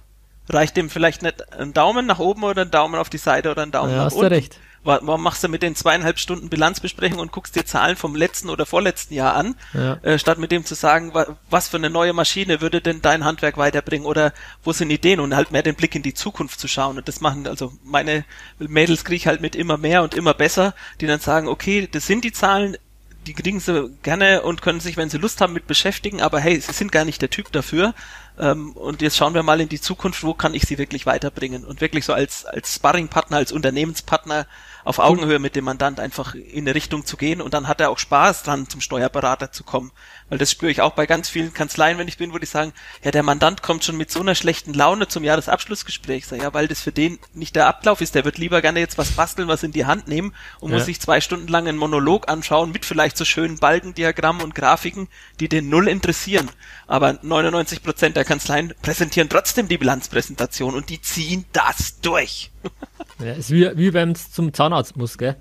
Reicht dem vielleicht nicht ein Daumen nach oben oder ein Daumen auf die Seite oder ein Daumen ja, nach hast unten. Du recht. Warum machst du mit den zweieinhalb Stunden Bilanzbesprechung und guckst dir Zahlen vom letzten oder vorletzten Jahr an, ja. äh, statt mit dem zu sagen, was für eine neue Maschine würde denn dein Handwerk weiterbringen oder wo sind Ideen und halt mehr den Blick in die Zukunft zu schauen. Und das machen, also meine Mädels kriege ich halt mit immer mehr und immer besser, die dann sagen, okay, das sind die Zahlen, die kriegen sie gerne und können sich, wenn sie Lust haben, mit beschäftigen, aber hey, sie sind gar nicht der Typ dafür. Ähm, und jetzt schauen wir mal in die Zukunft, wo kann ich sie wirklich weiterbringen und wirklich so als, als Sparringpartner, als Unternehmenspartner auf Augenhöhe mit dem Mandant einfach in eine Richtung zu gehen und dann hat er auch Spaß dran, zum Steuerberater zu kommen. Weil das spüre ich auch bei ganz vielen Kanzleien, wenn ich bin, wo die sagen, ja, der Mandant kommt schon mit so einer schlechten Laune zum Jahresabschlussgespräch. Sag, ja, weil das für den nicht der Ablauf ist. Der wird lieber gerne jetzt was basteln, was in die Hand nehmen und ja. muss sich zwei Stunden lang einen Monolog anschauen mit vielleicht so schönen Balkendiagrammen und Grafiken, die den null interessieren. Aber 99 Prozent der Kanzleien präsentieren trotzdem die Bilanzpräsentation und die ziehen das durch. Ja, ist wie, wie beim zum Zahnarzt muss, gell?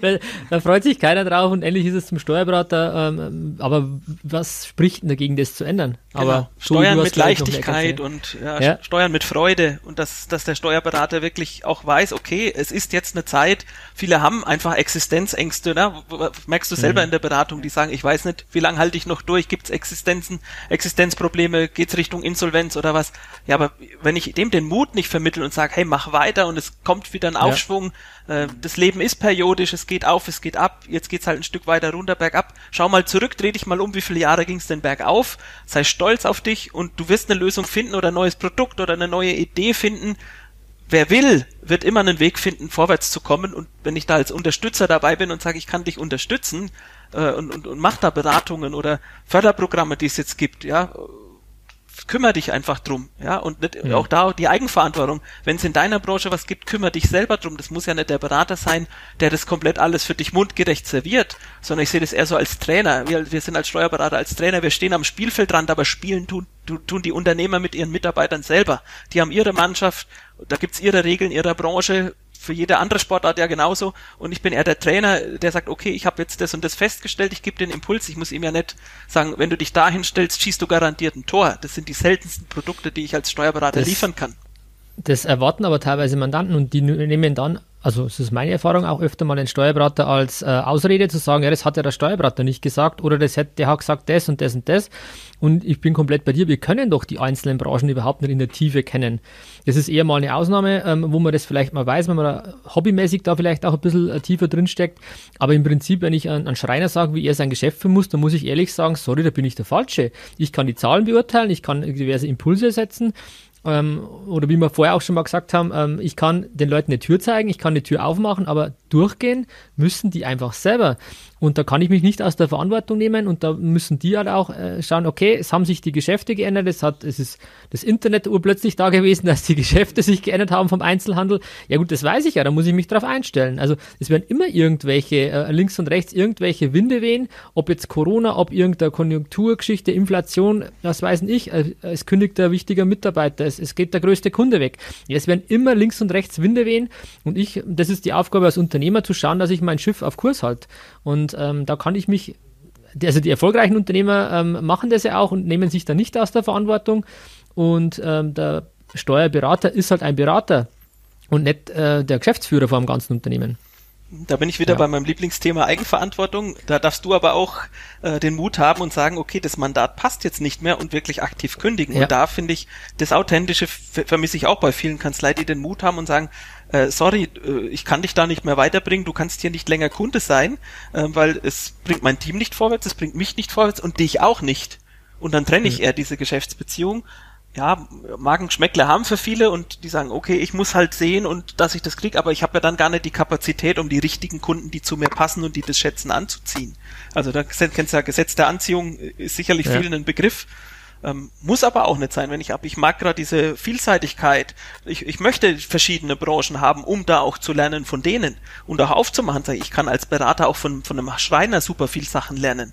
Da freut sich keiner drauf und ähnlich ist es zum Steuerberater. Ähm, aber was spricht denn dagegen, das zu ändern? Genau. Aber Steuern mit Leichtigkeit und ja, ja. Steuern mit Freude und dass, dass der Steuerberater wirklich auch weiß, okay, es ist jetzt eine Zeit, viele haben einfach Existenzängste, ne? merkst du selber mhm. in der Beratung, die sagen, ich weiß nicht, wie lange halte ich noch durch, gibt es Existenzen, Existenzprobleme, geht's Richtung Insolvenz oder was? Ja, aber wenn ich dem den Mut nicht vermittle und sage, hey, mach weiter und es kommt wieder ein Aufschwung. Ja. Äh, das Leben ist periodisch, es geht auf, es geht ab, jetzt geht's halt ein Stück weiter runter bergab. Schau mal zurück, dreh dich mal um, wie viele Jahre ging's denn bergauf? Sei stolz auf dich und du wirst eine Lösung finden oder ein neues Produkt oder eine neue Idee finden. Wer will, wird immer einen Weg finden, vorwärts zu kommen. Und wenn ich da als Unterstützer dabei bin und sage, ich kann dich unterstützen äh, und, und, und mach da Beratungen oder Förderprogramme, die es jetzt gibt, ja, kümmere dich einfach drum, ja, und nicht, ja. auch da die Eigenverantwortung. Wenn es in deiner Branche was gibt, kümmere dich selber drum. Das muss ja nicht der Berater sein, der das komplett alles für dich mundgerecht serviert, sondern ich sehe das eher so als Trainer. Wir, wir sind als Steuerberater, als Trainer, wir stehen am Spielfeldrand, aber spielen tun, tun die Unternehmer mit ihren Mitarbeitern selber. Die haben ihre Mannschaft, da gibt's ihre Regeln ihrer Branche, für jede andere Sportart ja genauso. Und ich bin eher der Trainer, der sagt, okay, ich habe jetzt das und das festgestellt, ich gebe den Impuls. Ich muss ihm ja nicht sagen, wenn du dich dahin stellst, schießt du garantiert ein Tor. Das sind die seltensten Produkte, die ich als Steuerberater das, liefern kann. Das erwarten aber teilweise Mandanten und die nehmen dann also es ist meine Erfahrung auch öfter mal den Steuerberater als äh, Ausrede zu sagen, ja, das hat ja der Steuerberater nicht gesagt oder das hat, der hat gesagt das und das und das. Und ich bin komplett bei dir, wir können doch die einzelnen Branchen überhaupt nicht in der Tiefe kennen. Das ist eher mal eine Ausnahme, ähm, wo man das vielleicht mal weiß, wenn man da hobbymäßig da vielleicht auch ein bisschen äh, tiefer drin steckt. Aber im Prinzip, wenn ich an, an Schreiner sage, wie er sein Geschäft führen muss, dann muss ich ehrlich sagen, sorry, da bin ich der Falsche. Ich kann die Zahlen beurteilen, ich kann diverse Impulse setzen, ähm, oder wie wir vorher auch schon mal gesagt haben, ähm, ich kann den Leuten eine Tür zeigen, ich kann die Tür aufmachen, aber durchgehen müssen die einfach selber. Und da kann ich mich nicht aus der Verantwortung nehmen und da müssen die halt auch äh, schauen, okay, es haben sich die Geschäfte geändert, es hat, es ist das Internet urplötzlich da gewesen, dass die Geschäfte sich geändert haben vom Einzelhandel. Ja gut, das weiß ich ja, da muss ich mich drauf einstellen. Also es werden immer irgendwelche, äh, links und rechts irgendwelche Winde wehen, ob jetzt Corona, ob irgendeine Konjunkturgeschichte, Inflation, was weiß ich, äh, es kündigt ein wichtiger Mitarbeiter, es, es geht der größte Kunde weg. Ja, es werden immer links und rechts Winde wehen und ich, das ist die Aufgabe als Unternehmer zu schauen, dass ich mein Schiff auf Kurs halte. Und ähm, da kann ich mich, also die erfolgreichen Unternehmer ähm, machen das ja auch und nehmen sich da nicht aus der Verantwortung. Und ähm, der Steuerberater ist halt ein Berater und nicht äh, der Geschäftsführer vor dem ganzen Unternehmen. Da bin ich wieder ja. bei meinem Lieblingsthema Eigenverantwortung. Da darfst du aber auch äh, den Mut haben und sagen, okay, das Mandat passt jetzt nicht mehr und wirklich aktiv kündigen. Ja. Und da finde ich, das Authentische vermisse ich auch bei vielen Kanzleien, die den Mut haben und sagen, äh, sorry, äh, ich kann dich da nicht mehr weiterbringen, du kannst hier nicht länger Kunde sein, äh, weil es bringt mein Team nicht vorwärts, es bringt mich nicht vorwärts und dich auch nicht. Und dann trenne ich mhm. eher diese Geschäftsbeziehung ja, Magenschmeckler haben für viele und die sagen, okay, ich muss halt sehen und dass ich das krieg, aber ich habe ja dann gar nicht die Kapazität, um die richtigen Kunden, die zu mir passen und die das schätzen, anzuziehen. Also da kennst du ja Gesetz der Anziehung, ist sicherlich ja. vielen ein Begriff. Ähm, muss aber auch nicht sein, wenn ich ab. Ich mag gerade diese Vielseitigkeit. Ich, ich möchte verschiedene Branchen haben, um da auch zu lernen von denen und auch aufzumachen. Ich kann als Berater auch von, von einem Schreiner super viel Sachen lernen.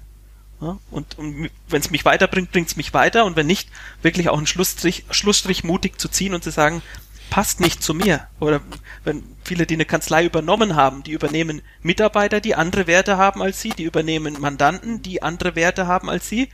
Ja, und, und wenn es mich weiterbringt, bringt es mich weiter und wenn nicht, wirklich auch einen Schlussstrich, Schlussstrich mutig zu ziehen und zu sagen, passt nicht zu mir. Oder wenn viele, die eine Kanzlei übernommen haben, die übernehmen Mitarbeiter, die andere Werte haben als sie, die übernehmen Mandanten, die andere Werte haben als sie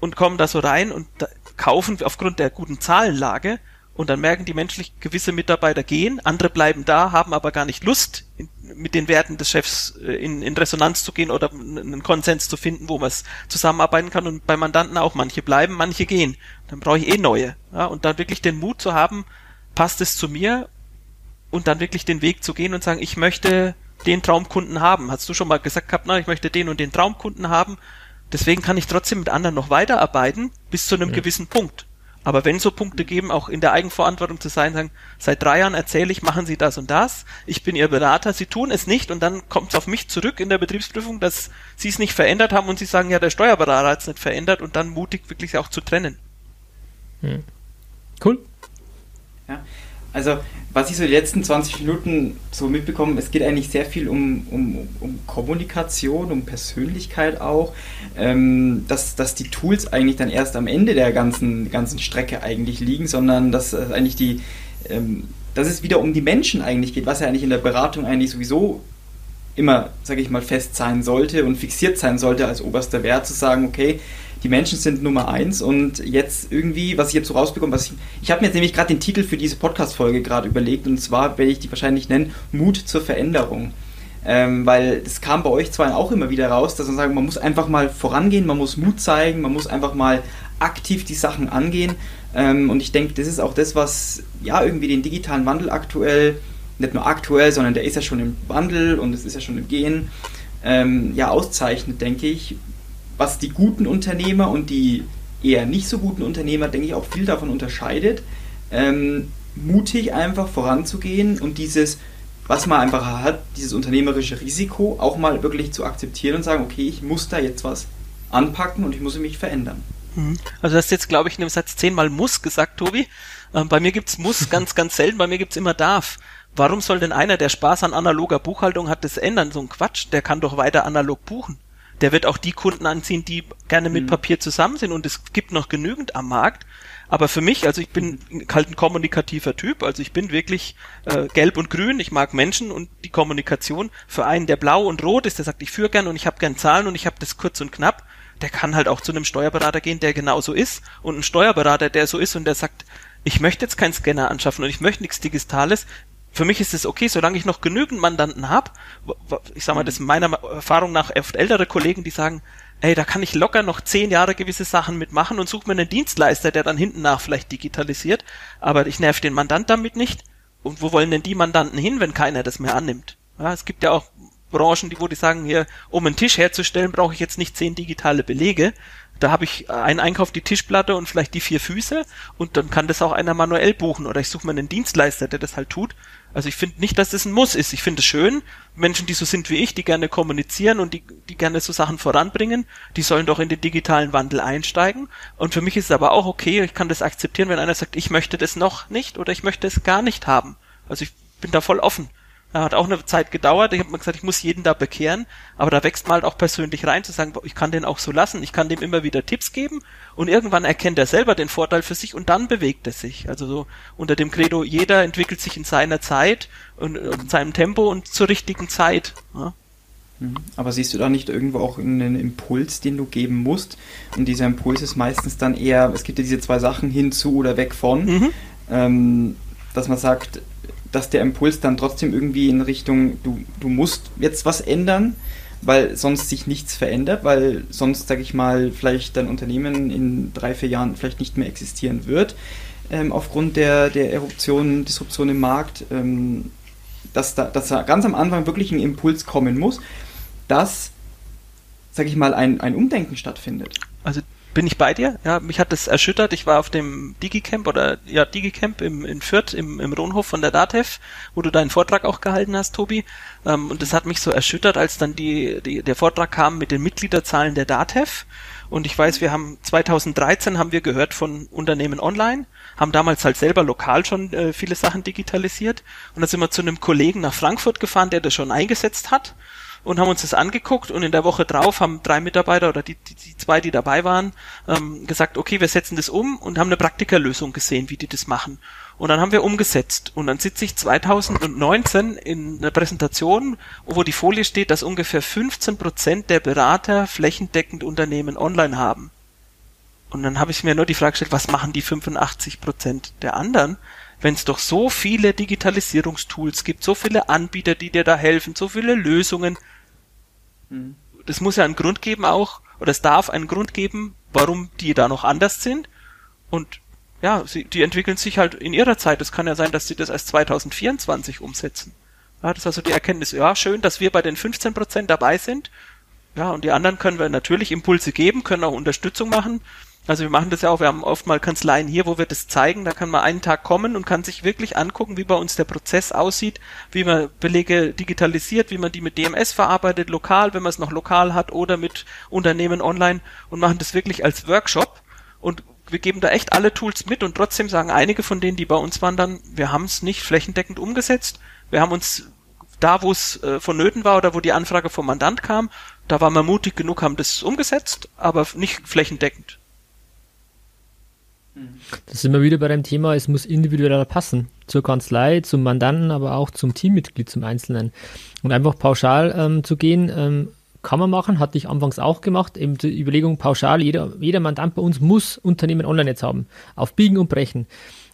und kommen da so rein und kaufen aufgrund der guten Zahlenlage und dann merken die menschlich, gewisse Mitarbeiter gehen, andere bleiben da, haben aber gar nicht Lust, mit den Werten des Chefs äh, in, in Resonanz zu gehen oder einen Konsens zu finden, wo man es zusammenarbeiten kann. Und bei Mandanten auch, manche bleiben, manche gehen. Dann brauche ich eh neue. Ja, und dann wirklich den Mut zu haben, passt es zu mir und dann wirklich den Weg zu gehen und sagen, ich möchte den Traumkunden haben. Hast du schon mal gesagt gehabt, na, ich möchte den und den Traumkunden haben. Deswegen kann ich trotzdem mit anderen noch weiterarbeiten bis zu einem ja. gewissen Punkt. Aber wenn so Punkte geben, auch in der Eigenverantwortung zu sein, sagen, seit drei Jahren erzähle ich, machen Sie das und das, ich bin Ihr Berater, Sie tun es nicht und dann kommt es auf mich zurück in der Betriebsprüfung, dass Sie es nicht verändert haben und Sie sagen, ja, der Steuerberater hat es nicht verändert und dann mutig wirklich auch zu trennen. Cool. Ja. Also, was ich so die letzten 20 Minuten so mitbekomme, es geht eigentlich sehr viel um, um, um Kommunikation, um Persönlichkeit auch, ähm, dass, dass die Tools eigentlich dann erst am Ende der ganzen, ganzen Strecke eigentlich liegen, sondern dass äh, eigentlich die, ähm, dass es wieder um die Menschen eigentlich geht, was ja eigentlich in der Beratung eigentlich sowieso immer, sage ich mal, fest sein sollte und fixiert sein sollte als oberster Wert, zu sagen, okay, die Menschen sind Nummer eins und jetzt irgendwie, was ich jetzt so rausbekomme, was ich, ich habe mir jetzt nämlich gerade den Titel für diese Podcast-Folge gerade überlegt und zwar werde ich die wahrscheinlich nennen, Mut zur Veränderung. Ähm, weil das kam bei euch zwar auch immer wieder raus, dass man sagt, man muss einfach mal vorangehen, man muss Mut zeigen, man muss einfach mal aktiv die Sachen angehen. Ähm, und ich denke, das ist auch das, was ja irgendwie den digitalen Wandel aktuell, nicht nur aktuell, sondern der ist ja schon im Wandel und es ist ja schon im Gehen, ähm, ja auszeichnet, denke ich, was die guten Unternehmer und die eher nicht so guten Unternehmer, denke ich, auch viel davon unterscheidet, ähm, mutig einfach voranzugehen und dieses, was man einfach hat, dieses unternehmerische Risiko auch mal wirklich zu akzeptieren und sagen, okay, ich muss da jetzt was anpacken und ich muss mich verändern. Mhm. Also du hast jetzt, glaube ich, in dem Satz zehnmal muss gesagt, Tobi. Ähm, bei mir gibt's muss ganz, ganz selten, bei mir gibt's immer darf. Warum soll denn einer, der Spaß an analoger Buchhaltung hat, das ändern? So ein Quatsch, der kann doch weiter analog buchen der wird auch die Kunden anziehen, die gerne mit mhm. Papier zusammen sind und es gibt noch genügend am Markt. Aber für mich, also ich bin halt ein kommunikativer Typ, also ich bin wirklich äh, gelb und grün, ich mag Menschen und die Kommunikation. Für einen, der blau und rot ist, der sagt, ich führe gern und ich habe gern Zahlen und ich habe das kurz und knapp, der kann halt auch zu einem Steuerberater gehen, der genauso ist. Und ein Steuerberater, der so ist und der sagt, ich möchte jetzt keinen Scanner anschaffen und ich möchte nichts Digitales, für mich ist es okay, solange ich noch genügend Mandanten habe. Ich sag mal, das ist meiner Erfahrung nach oft ältere Kollegen, die sagen, ey, da kann ich locker noch zehn Jahre gewisse Sachen mitmachen und suche mir einen Dienstleister, der dann hinten nach vielleicht digitalisiert. Aber ich nerv den Mandant damit nicht. Und wo wollen denn die Mandanten hin, wenn keiner das mehr annimmt? Ja, es gibt ja auch Branchen, die wo die sagen, hier, um einen Tisch herzustellen, brauche ich jetzt nicht zehn digitale Belege. Da habe ich einen Einkauf die Tischplatte und vielleicht die vier Füße und dann kann das auch einer manuell buchen oder ich suche mir einen Dienstleister, der das halt tut. Also ich finde nicht, dass das ein Muss ist. Ich finde es schön, Menschen, die so sind wie ich, die gerne kommunizieren und die, die gerne so Sachen voranbringen, die sollen doch in den digitalen Wandel einsteigen. Und für mich ist es aber auch okay, ich kann das akzeptieren, wenn einer sagt, ich möchte das noch nicht oder ich möchte es gar nicht haben. Also ich bin da voll offen. Hat auch eine Zeit gedauert. Ich habe mir gesagt, ich muss jeden da bekehren, aber da wächst man halt auch persönlich rein, zu sagen, ich kann den auch so lassen, ich kann dem immer wieder Tipps geben und irgendwann erkennt er selber den Vorteil für sich und dann bewegt er sich. Also so unter dem Credo, jeder entwickelt sich in seiner Zeit und in seinem Tempo und zur richtigen Zeit. Ja. Mhm. Aber siehst du da nicht irgendwo auch einen Impuls, den du geben musst? Und dieser Impuls ist meistens dann eher, es gibt ja diese zwei Sachen hinzu oder weg von, mhm. ähm, dass man sagt, dass der Impuls dann trotzdem irgendwie in Richtung, du, du musst jetzt was ändern, weil sonst sich nichts verändert, weil sonst, sag ich mal, vielleicht dein Unternehmen in drei, vier Jahren vielleicht nicht mehr existieren wird, ähm, aufgrund der, der Eruption, Disruption im Markt, ähm, dass, da, dass da ganz am Anfang wirklich ein Impuls kommen muss, dass, sag ich mal, ein, ein Umdenken stattfindet. Also bin ich bei dir. Ja, mich hat das erschüttert. Ich war auf dem Digicamp oder ja Digicamp im, in Fürth im, im Ronhof von der DATEV, wo du deinen Vortrag auch gehalten hast, Tobi. Ähm, und das hat mich so erschüttert, als dann die, die der Vortrag kam mit den Mitgliederzahlen der DATEV. Und ich weiß, wir haben 2013 haben wir gehört von Unternehmen online, haben damals halt selber lokal schon äh, viele Sachen digitalisiert. Und dann sind wir zu einem Kollegen nach Frankfurt gefahren, der das schon eingesetzt hat und haben uns das angeguckt und in der Woche drauf haben drei Mitarbeiter oder die, die, die zwei, die dabei waren, ähm, gesagt, okay, wir setzen das um und haben eine Praktikerlösung gesehen, wie die das machen. Und dann haben wir umgesetzt. Und dann sitze ich 2019 in einer Präsentation, wo die Folie steht, dass ungefähr 15 Prozent der Berater flächendeckend Unternehmen online haben. Und dann habe ich mir nur die Frage gestellt, was machen die 85 Prozent der anderen? Wenn es doch so viele Digitalisierungstools gibt, so viele Anbieter, die dir da helfen, so viele Lösungen. Hm. Das muss ja einen Grund geben auch, oder es darf einen Grund geben, warum die da noch anders sind. Und ja, sie, die entwickeln sich halt in ihrer Zeit. Es kann ja sein, dass sie das erst 2024 umsetzen. Ja, das ist also die Erkenntnis. Ja, schön, dass wir bei den 15 Prozent dabei sind. Ja, und die anderen können wir natürlich Impulse geben, können auch Unterstützung machen. Also wir machen das ja auch, wir haben oft mal Kanzleien hier, wo wir das zeigen, da kann man einen Tag kommen und kann sich wirklich angucken, wie bei uns der Prozess aussieht, wie man Belege digitalisiert, wie man die mit DMS verarbeitet, lokal, wenn man es noch lokal hat oder mit Unternehmen online und machen das wirklich als Workshop und wir geben da echt alle Tools mit und trotzdem sagen einige von denen, die bei uns waren, dann, wir haben es nicht flächendeckend umgesetzt. Wir haben uns da, wo es äh, vonnöten war oder wo die Anfrage vom Mandant kam, da waren wir mutig genug, haben das umgesetzt, aber nicht flächendeckend. Das sind wir wieder bei dem Thema, es muss individueller passen. Zur Kanzlei, zum Mandanten, aber auch zum Teammitglied, zum Einzelnen. Und einfach pauschal ähm, zu gehen, ähm, kann man machen, hatte ich anfangs auch gemacht. Eben die Überlegung pauschal, jeder, jeder Mandant bei uns muss Unternehmen online jetzt haben. Auf Biegen und Brechen.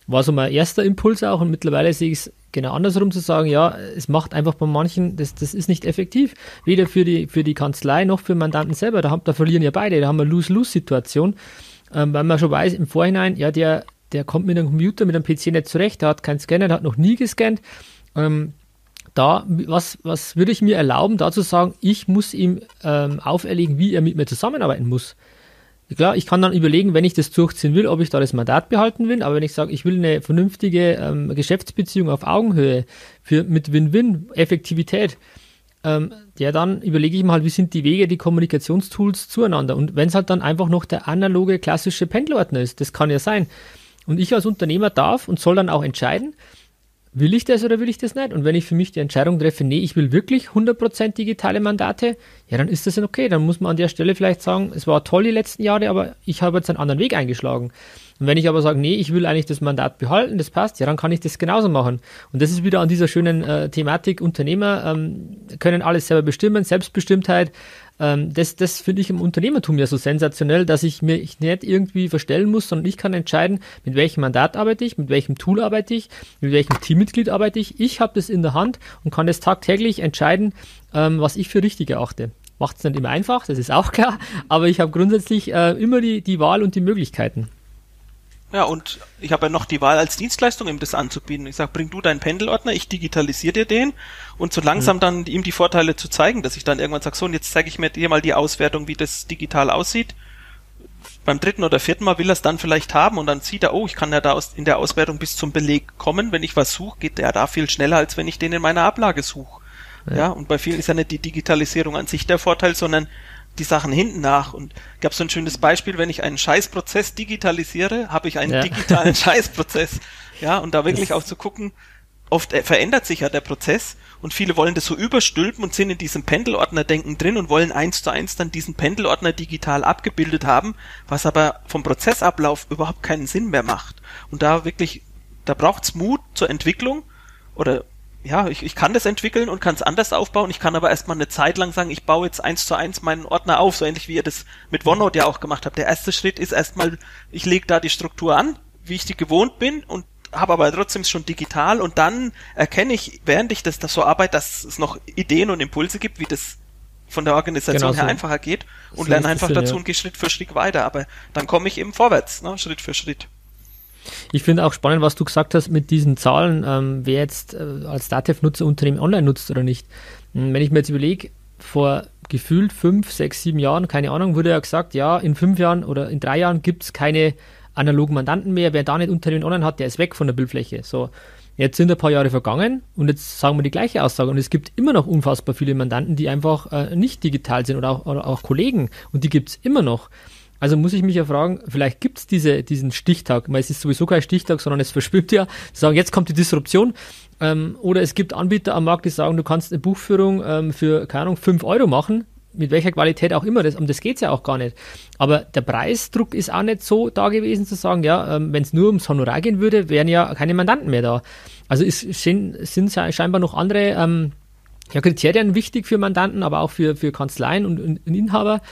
War so mein erster Impuls auch und mittlerweile sehe ich es genau andersrum zu sagen, ja, es macht einfach bei manchen, das, das ist nicht effektiv. Weder für die, für die Kanzlei noch für Mandanten selber. Da, haben, da verlieren ja beide, da haben wir Lose-Lose-Situation ähm, weil man schon weiß im Vorhinein, ja, der, der kommt mit einem Computer, mit einem PC nicht zurecht, der hat keinen Scanner, der hat noch nie gescannt. Ähm, da, was, was würde ich mir erlauben, da zu sagen, ich muss ihm ähm, auferlegen, wie er mit mir zusammenarbeiten muss. Klar, ich kann dann überlegen, wenn ich das durchziehen will, ob ich da das Mandat behalten will, aber wenn ich sage, ich will eine vernünftige ähm, Geschäftsbeziehung auf Augenhöhe für, mit Win-Win-Effektivität, ähm, ja, dann überlege ich mal, wie sind die Wege, die Kommunikationstools zueinander. Und wenn es halt dann einfach noch der analoge, klassische Pendelordner ist, das kann ja sein. Und ich als Unternehmer darf und soll dann auch entscheiden, will ich das oder will ich das nicht? Und wenn ich für mich die Entscheidung treffe, nee, ich will wirklich 100% digitale Mandate, ja, dann ist das dann okay. Dann muss man an der Stelle vielleicht sagen, es war toll die letzten Jahre, aber ich habe jetzt einen anderen Weg eingeschlagen. Und wenn ich aber sage, nee, ich will eigentlich das Mandat behalten, das passt, ja, dann kann ich das genauso machen. Und das ist wieder an dieser schönen äh, Thematik, Unternehmer ähm, können alles selber bestimmen, Selbstbestimmtheit. Ähm, das das finde ich im Unternehmertum ja so sensationell, dass ich mir ich nicht irgendwie verstellen muss, sondern ich kann entscheiden, mit welchem Mandat arbeite ich, mit welchem Tool arbeite ich, mit welchem Teammitglied arbeite ich. Ich habe das in der Hand und kann das tagtäglich entscheiden, ähm, was ich für richtig erachte. Macht es nicht immer einfach, das ist auch klar, aber ich habe grundsätzlich äh, immer die, die Wahl und die Möglichkeiten. Ja, und ich habe ja noch die Wahl als Dienstleistung, ihm das anzubieten. Ich sage, bring du deinen Pendelordner, ich digitalisiere dir den und so langsam mhm. dann ihm die Vorteile zu zeigen, dass ich dann irgendwann sage, so, und jetzt zeige ich mir dir mal die Auswertung, wie das digital aussieht. Beim dritten oder vierten Mal will er es dann vielleicht haben und dann sieht er, oh, ich kann ja da aus, in der Auswertung bis zum Beleg kommen. Wenn ich was suche, geht der da viel schneller, als wenn ich den in meiner Ablage suche. Ja. ja, und bei vielen ist ja nicht die Digitalisierung an sich der Vorteil, sondern die Sachen hinten nach. Und gab so ein schönes Beispiel, wenn ich einen Scheißprozess digitalisiere, habe ich einen ja. digitalen Scheißprozess. Ja, und da wirklich auch zu gucken, oft verändert sich ja der Prozess und viele wollen das so überstülpen und sind in diesem Pendelordner-Denken drin und wollen eins zu eins dann diesen Pendelordner digital abgebildet haben, was aber vom Prozessablauf überhaupt keinen Sinn mehr macht. Und da wirklich, da braucht's Mut zur Entwicklung oder ja, ich, ich kann das entwickeln und kann es anders aufbauen. Ich kann aber erstmal eine Zeit lang sagen, ich baue jetzt eins zu eins meinen Ordner auf, so ähnlich wie ihr das mit OneNote ja auch gemacht habt. Der erste Schritt ist erstmal, ich lege da die Struktur an, wie ich die gewohnt bin und habe aber trotzdem schon digital und dann erkenne ich, während ich das, das so arbeite, dass es noch Ideen und Impulse gibt, wie das von der Organisation genau her so. einfacher geht und lerne einfach dazu ja. und gehe Schritt für Schritt weiter. Aber dann komme ich eben vorwärts, ne, Schritt für Schritt. Ich finde auch spannend, was du gesagt hast mit diesen Zahlen, ähm, wer jetzt äh, als Datev-Nutzer Unternehmen online nutzt oder nicht. Hm, wenn ich mir jetzt überlege, vor gefühlt fünf, sechs, sieben Jahren, keine Ahnung, wurde ja gesagt, ja, in fünf Jahren oder in drei Jahren gibt es keine analogen Mandanten mehr. Wer da nicht Unternehmen online hat, der ist weg von der Bildfläche. So. Jetzt sind ein paar Jahre vergangen und jetzt sagen wir die gleiche Aussage. Und es gibt immer noch unfassbar viele Mandanten, die einfach äh, nicht digital sind oder auch, oder auch Kollegen. Und die gibt es immer noch. Also muss ich mich ja fragen, vielleicht gibt es diese, diesen Stichtag, weil es ist sowieso kein Stichtag, sondern es verschwimmt ja, Sie sagen, jetzt kommt die Disruption. Ähm, oder es gibt Anbieter am Markt, die sagen, du kannst eine Buchführung ähm, für, keine Ahnung, 5 Euro machen, mit welcher Qualität auch immer, das, um das geht es ja auch gar nicht. Aber der Preisdruck ist auch nicht so da gewesen zu sagen, ja, ähm, wenn es nur ums Honorar gehen würde, wären ja keine Mandanten mehr da. Also es sind, sind scheinbar noch andere ähm, ja, Kriterien wichtig für Mandanten, aber auch für, für Kanzleien und, und, und Inhaber.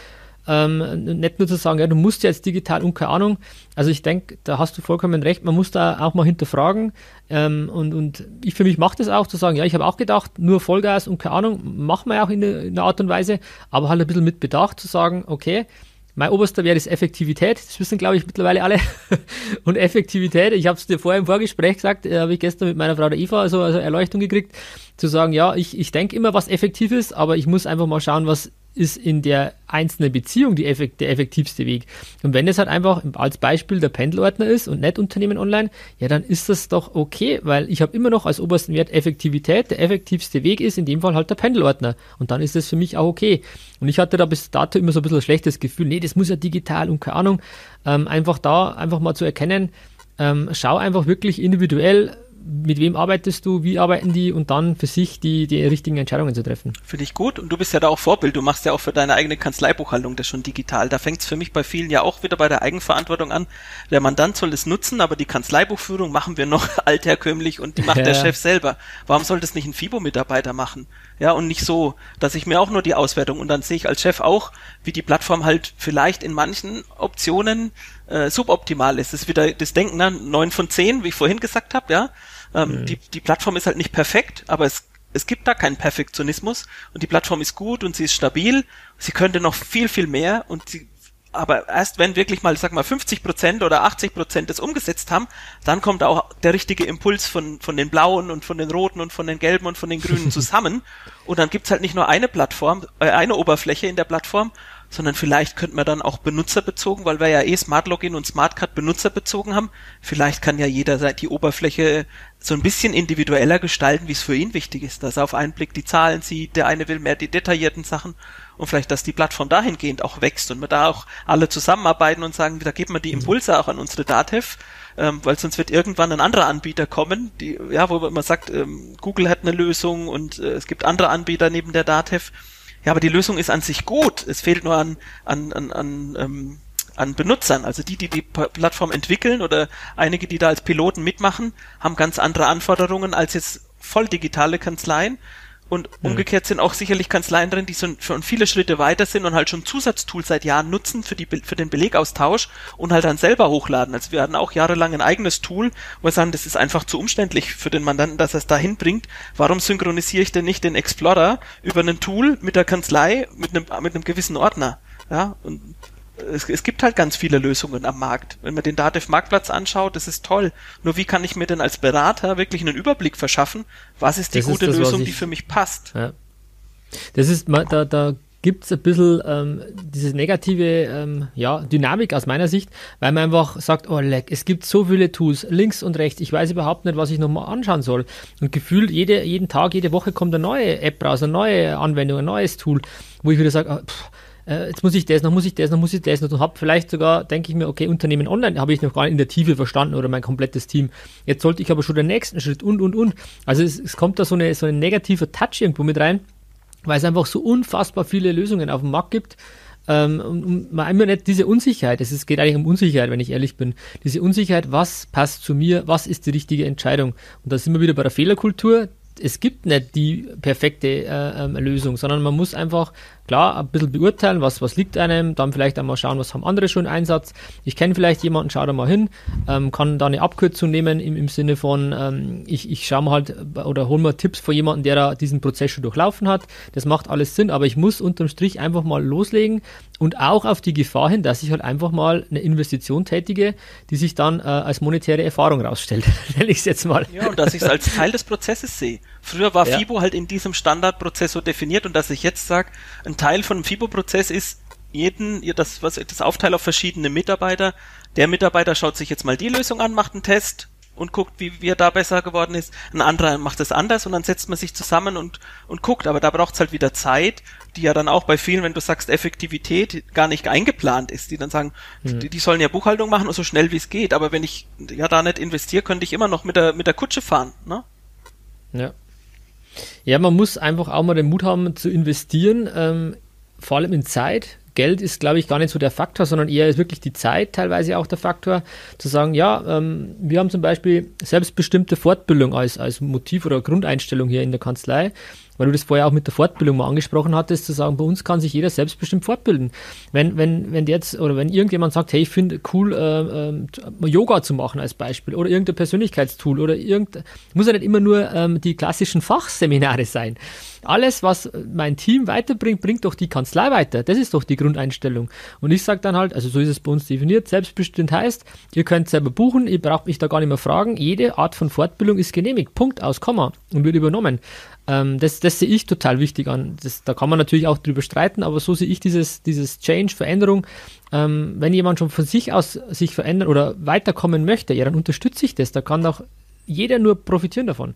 Ähm, nicht nur zu sagen, ja, du musst jetzt digital und keine Ahnung. Also ich denke, da hast du vollkommen recht, man muss da auch mal hinterfragen. Ähm, und, und ich für mich mache das auch, zu sagen, ja, ich habe auch gedacht, nur Vollgas und keine Ahnung, machen wir auch in, in einer Art und Weise, aber halt ein bisschen mit Bedacht zu sagen, okay, mein oberster Wert ist Effektivität. Das wissen, glaube ich, mittlerweile alle. und Effektivität, ich habe es dir vorher im Vorgespräch gesagt, äh, habe ich gestern mit meiner Frau der Eva also, also Erleuchtung gekriegt, zu sagen, ja, ich, ich denke immer, was effektiv ist, aber ich muss einfach mal schauen, was ist in der einzelnen Beziehung die der effektivste Weg. Und wenn es halt einfach als Beispiel der Pendelordner ist und nicht Unternehmen online, ja, dann ist das doch okay, weil ich habe immer noch als obersten Wert Effektivität. Der effektivste Weg ist in dem Fall halt der Pendelordner. Und dann ist das für mich auch okay. Und ich hatte da bis dato immer so ein bisschen ein schlechtes Gefühl, nee, das muss ja digital und keine Ahnung. Ähm, einfach da einfach mal zu erkennen, ähm, schau einfach wirklich individuell, mit wem arbeitest du, wie arbeiten die und dann für sich die, die richtigen Entscheidungen zu treffen. Finde ich gut und du bist ja da auch Vorbild. Du machst ja auch für deine eigene Kanzleibuchhaltung das schon digital. Da fängt es für mich bei vielen ja auch wieder bei der Eigenverantwortung an. Der Mandant soll es nutzen, aber die Kanzleibuchführung machen wir noch altherkömmlich und die macht ja. der Chef selber. Warum soll das nicht ein FIBO-Mitarbeiter machen? Ja, und nicht so, dass ich mir auch nur die Auswertung und dann sehe ich als Chef auch, wie die Plattform halt vielleicht in manchen Optionen äh, suboptimal ist. Das ist wieder das Denken, ne? 9 von 10, wie ich vorhin gesagt habe, ja. Ähm, mhm. die, die Plattform ist halt nicht perfekt, aber es, es gibt da keinen Perfektionismus und die Plattform ist gut und sie ist stabil. Sie könnte noch viel, viel mehr und sie aber erst wenn wirklich mal, sag mal, 50 Prozent oder 80 Prozent das umgesetzt haben, dann kommt auch der richtige Impuls von, von den blauen und von den roten und von den gelben und von den grünen zusammen. und dann gibt's halt nicht nur eine Plattform, äh, eine Oberfläche in der Plattform, sondern vielleicht könnte man dann auch benutzerbezogen, weil wir ja eh Smart Login und Smart Card benutzerbezogen haben. Vielleicht kann ja jeder die Oberfläche so ein bisschen individueller gestalten, wie es für ihn wichtig ist, dass er auf einen Blick die Zahlen sieht, der eine will mehr die detaillierten Sachen und vielleicht, dass die Plattform dahingehend auch wächst und wir da auch alle zusammenarbeiten und sagen, da geben wir die Impulse auch an unsere Datev, ähm, weil sonst wird irgendwann ein anderer Anbieter kommen, die, ja, wo man sagt, ähm, Google hat eine Lösung und äh, es gibt andere Anbieter neben der Datev ja, aber die Lösung ist an sich gut. Es fehlt nur an, an, an, an, ähm, an Benutzern. Also die, die die Plattform entwickeln oder einige, die da als Piloten mitmachen, haben ganz andere Anforderungen als jetzt voll digitale Kanzleien. Und hm. umgekehrt sind auch sicherlich Kanzleien drin, die schon viele Schritte weiter sind und halt schon Zusatztools seit Jahren nutzen für, die, für den Belegaustausch und halt dann selber hochladen. Also wir hatten auch jahrelang ein eigenes Tool, wo wir sagen, das ist einfach zu umständlich für den Mandanten, dass er es dahin bringt. Warum synchronisiere ich denn nicht den Explorer über ein Tool mit der Kanzlei mit einem, mit einem gewissen Ordner? Ja, und es, es gibt halt ganz viele Lösungen am Markt. Wenn man den Dativ Marktplatz anschaut, das ist toll. Nur wie kann ich mir denn als Berater wirklich einen Überblick verschaffen, was ist die das gute ist das, Lösung, ich, die für mich passt? Ja. Das ist, da, da gibt es ein bisschen ähm, diese negative ähm, ja, Dynamik aus meiner Sicht, weil man einfach sagt, oh leck, es gibt so viele Tools, links und rechts, ich weiß überhaupt nicht, was ich nochmal anschauen soll. Und gefühlt jede, jeden Tag, jede Woche kommt eine neue App raus, eine neue Anwendung, ein neues Tool, wo ich wieder sage, oh, äh, jetzt muss ich das, noch muss ich das, noch muss ich das noch und habe vielleicht sogar, denke ich mir, okay, Unternehmen online habe ich noch gar nicht in der Tiefe verstanden oder mein komplettes Team. Jetzt sollte ich aber schon den nächsten Schritt und, und, und. Also es, es kommt da so, eine, so ein negativer Touch irgendwo mit rein, weil es einfach so unfassbar viele Lösungen auf dem Markt gibt. Ähm, und, man immer nicht diese Unsicherheit, es geht eigentlich um Unsicherheit, wenn ich ehrlich bin. Diese Unsicherheit, was passt zu mir, was ist die richtige Entscheidung? Und da sind wir wieder bei der Fehlerkultur. Es gibt nicht die perfekte äh, ähm, Lösung, sondern man muss einfach klar ein bisschen beurteilen, was, was liegt einem, dann vielleicht einmal schauen, was haben andere schon Einsatz. Ich kenne vielleicht jemanden, schau da mal hin, ähm, kann da eine Abkürzung nehmen im, im Sinne von, ähm, ich, ich schaue mal halt oder hole mir Tipps von jemandem, der da diesen Prozess schon durchlaufen hat. Das macht alles Sinn, aber ich muss unterm Strich einfach mal loslegen und auch auf die Gefahr hin, dass ich halt einfach mal eine Investition tätige, die sich dann äh, als monetäre Erfahrung rausstellt, nenne ich es jetzt mal. Ja, und dass ich es als Teil des Prozesses sehe. Früher war ja. FIBO halt in diesem Standardprozess so definiert und dass ich jetzt sage, ein Teil von dem FIBO-Prozess ist jeden, das, was, das Aufteil auf verschiedene Mitarbeiter. Der Mitarbeiter schaut sich jetzt mal die Lösung an, macht einen Test und guckt, wie, wie er da besser geworden ist. Ein anderer macht es anders und dann setzt man sich zusammen und, und guckt. Aber da braucht es halt wieder Zeit, die ja dann auch bei vielen, wenn du sagst Effektivität, gar nicht eingeplant ist. Die dann sagen, mhm. die, die, sollen ja Buchhaltung machen und so schnell wie es geht. Aber wenn ich ja da nicht investiere, könnte ich immer noch mit der, mit der Kutsche fahren. Ne? Ja. Ja, man muss einfach auch mal den Mut haben zu investieren, ähm, vor allem in Zeit. Geld ist, glaube ich, gar nicht so der Faktor, sondern eher ist wirklich die Zeit teilweise auch der Faktor, zu sagen, ja, ähm, wir haben zum Beispiel selbstbestimmte Fortbildung als, als Motiv oder Grundeinstellung hier in der Kanzlei weil du das vorher auch mit der Fortbildung mal angesprochen hattest, zu sagen, bei uns kann sich jeder selbstbestimmt fortbilden. Wenn, wenn, wenn jetzt oder wenn irgendjemand sagt, hey, ich finde cool, äh, äh, Yoga zu machen als Beispiel oder irgendein Persönlichkeitstool oder irgend, muss ja nicht immer nur ähm, die klassischen Fachseminare sein. alles, was mein Team weiterbringt, bringt doch die Kanzlei weiter. Das ist doch die Grundeinstellung. Und ich sage dann halt, also so ist es bei uns definiert, selbstbestimmt heißt, ihr könnt selber buchen, ihr braucht mich da gar nicht mehr fragen, jede Art von Fortbildung ist genehmigt, Punkt aus, Komma, und wird übernommen. Ähm, das, das sehe ich total wichtig an. Das, da kann man natürlich auch drüber streiten, aber so sehe ich dieses, dieses Change, Veränderung. Ähm, wenn jemand schon von sich aus sich verändern oder weiterkommen möchte, ja, dann unterstütze ich das. Da kann auch jeder nur profitieren davon.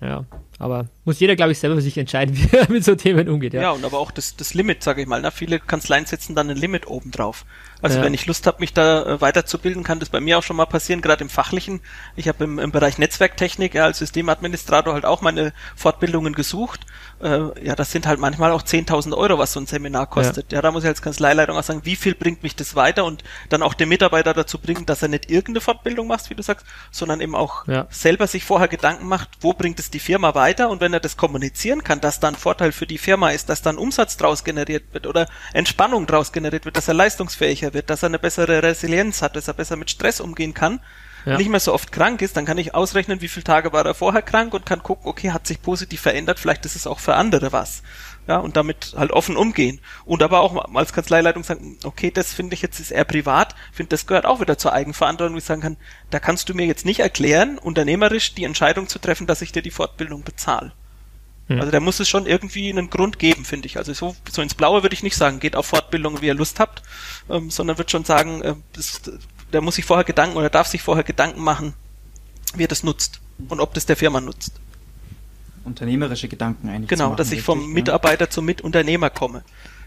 Ja, aber muss jeder, glaube ich, selber für sich entscheiden, wie er mit so Themen umgeht. Ja, ja und aber auch das, das Limit, sage ich mal. Na, viele Kanzleien setzen dann ein Limit oben drauf. Also ja. wenn ich Lust habe, mich da äh, weiterzubilden, kann das bei mir auch schon mal passieren, gerade im Fachlichen. Ich habe im, im Bereich Netzwerktechnik ja, als Systemadministrator halt auch meine Fortbildungen gesucht. Äh, ja, das sind halt manchmal auch 10.000 Euro, was so ein Seminar kostet. Ja. ja, da muss ich als Kanzleileitung auch sagen, wie viel bringt mich das weiter und dann auch den Mitarbeiter dazu bringen, dass er nicht irgendeine Fortbildung macht, wie du sagst, sondern eben auch ja. selber sich vorher Gedanken macht, wo bringt es die Firma weiter und wenn er das kommunizieren kann, dass dann Vorteil für die Firma ist, dass dann Umsatz draus generiert wird oder Entspannung draus generiert wird, dass er leistungsfähiger wird, dass er eine bessere Resilienz hat, dass er besser mit Stress umgehen kann, ja. nicht mehr so oft krank ist, dann kann ich ausrechnen, wie viele Tage war er vorher krank und kann gucken, okay, hat sich positiv verändert, vielleicht ist es auch für andere was. Ja, und damit halt offen umgehen. Und aber auch als Kanzleileitung sagen, okay, das finde ich jetzt ist eher privat, finde das gehört auch wieder zur Eigenverantwortung, wie ich sagen kann, da kannst du mir jetzt nicht erklären, unternehmerisch die Entscheidung zu treffen, dass ich dir die Fortbildung bezahle. Hm. Also da muss es schon irgendwie einen Grund geben, finde ich. Also so, so ins Blaue würde ich nicht sagen, geht auf Fortbildung, wie ihr Lust habt, ähm, sondern wird schon sagen, äh, das, der muss sich vorher Gedanken oder darf sich vorher Gedanken machen, wie er das nutzt und ob das der Firma nutzt. Unternehmerische Gedanken eigentlich. Genau, machen, dass ich richtig, vom Mitarbeiter ja. zum Mitunternehmer komme.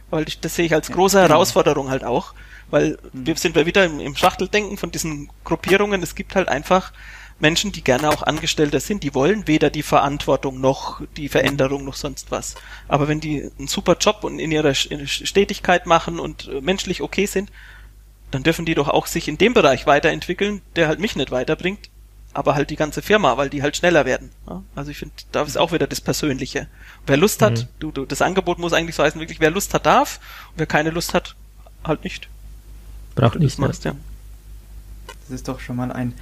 Weil ich, das sehe ich als große ja, genau. Herausforderung halt auch, weil hm. wir sind wir wieder im, im Schachteldenken von diesen Gruppierungen. Es gibt halt einfach Menschen, die gerne auch Angestellter sind, die wollen weder die Verantwortung noch die Veränderung noch sonst was. Aber wenn die einen super Job und in ihrer Stetigkeit machen und äh, menschlich okay sind, dann dürfen die doch auch sich in dem Bereich weiterentwickeln, der halt mich nicht weiterbringt, aber halt die ganze Firma, weil die halt schneller werden. Also ich finde, da ist auch wieder das Persönliche. Wer Lust hat, mhm. du, du, das Angebot muss eigentlich so heißen, wirklich, wer Lust hat, darf, und wer keine Lust hat, halt nicht. Braucht nicht. Machst, ja. Das ist doch schon mal ein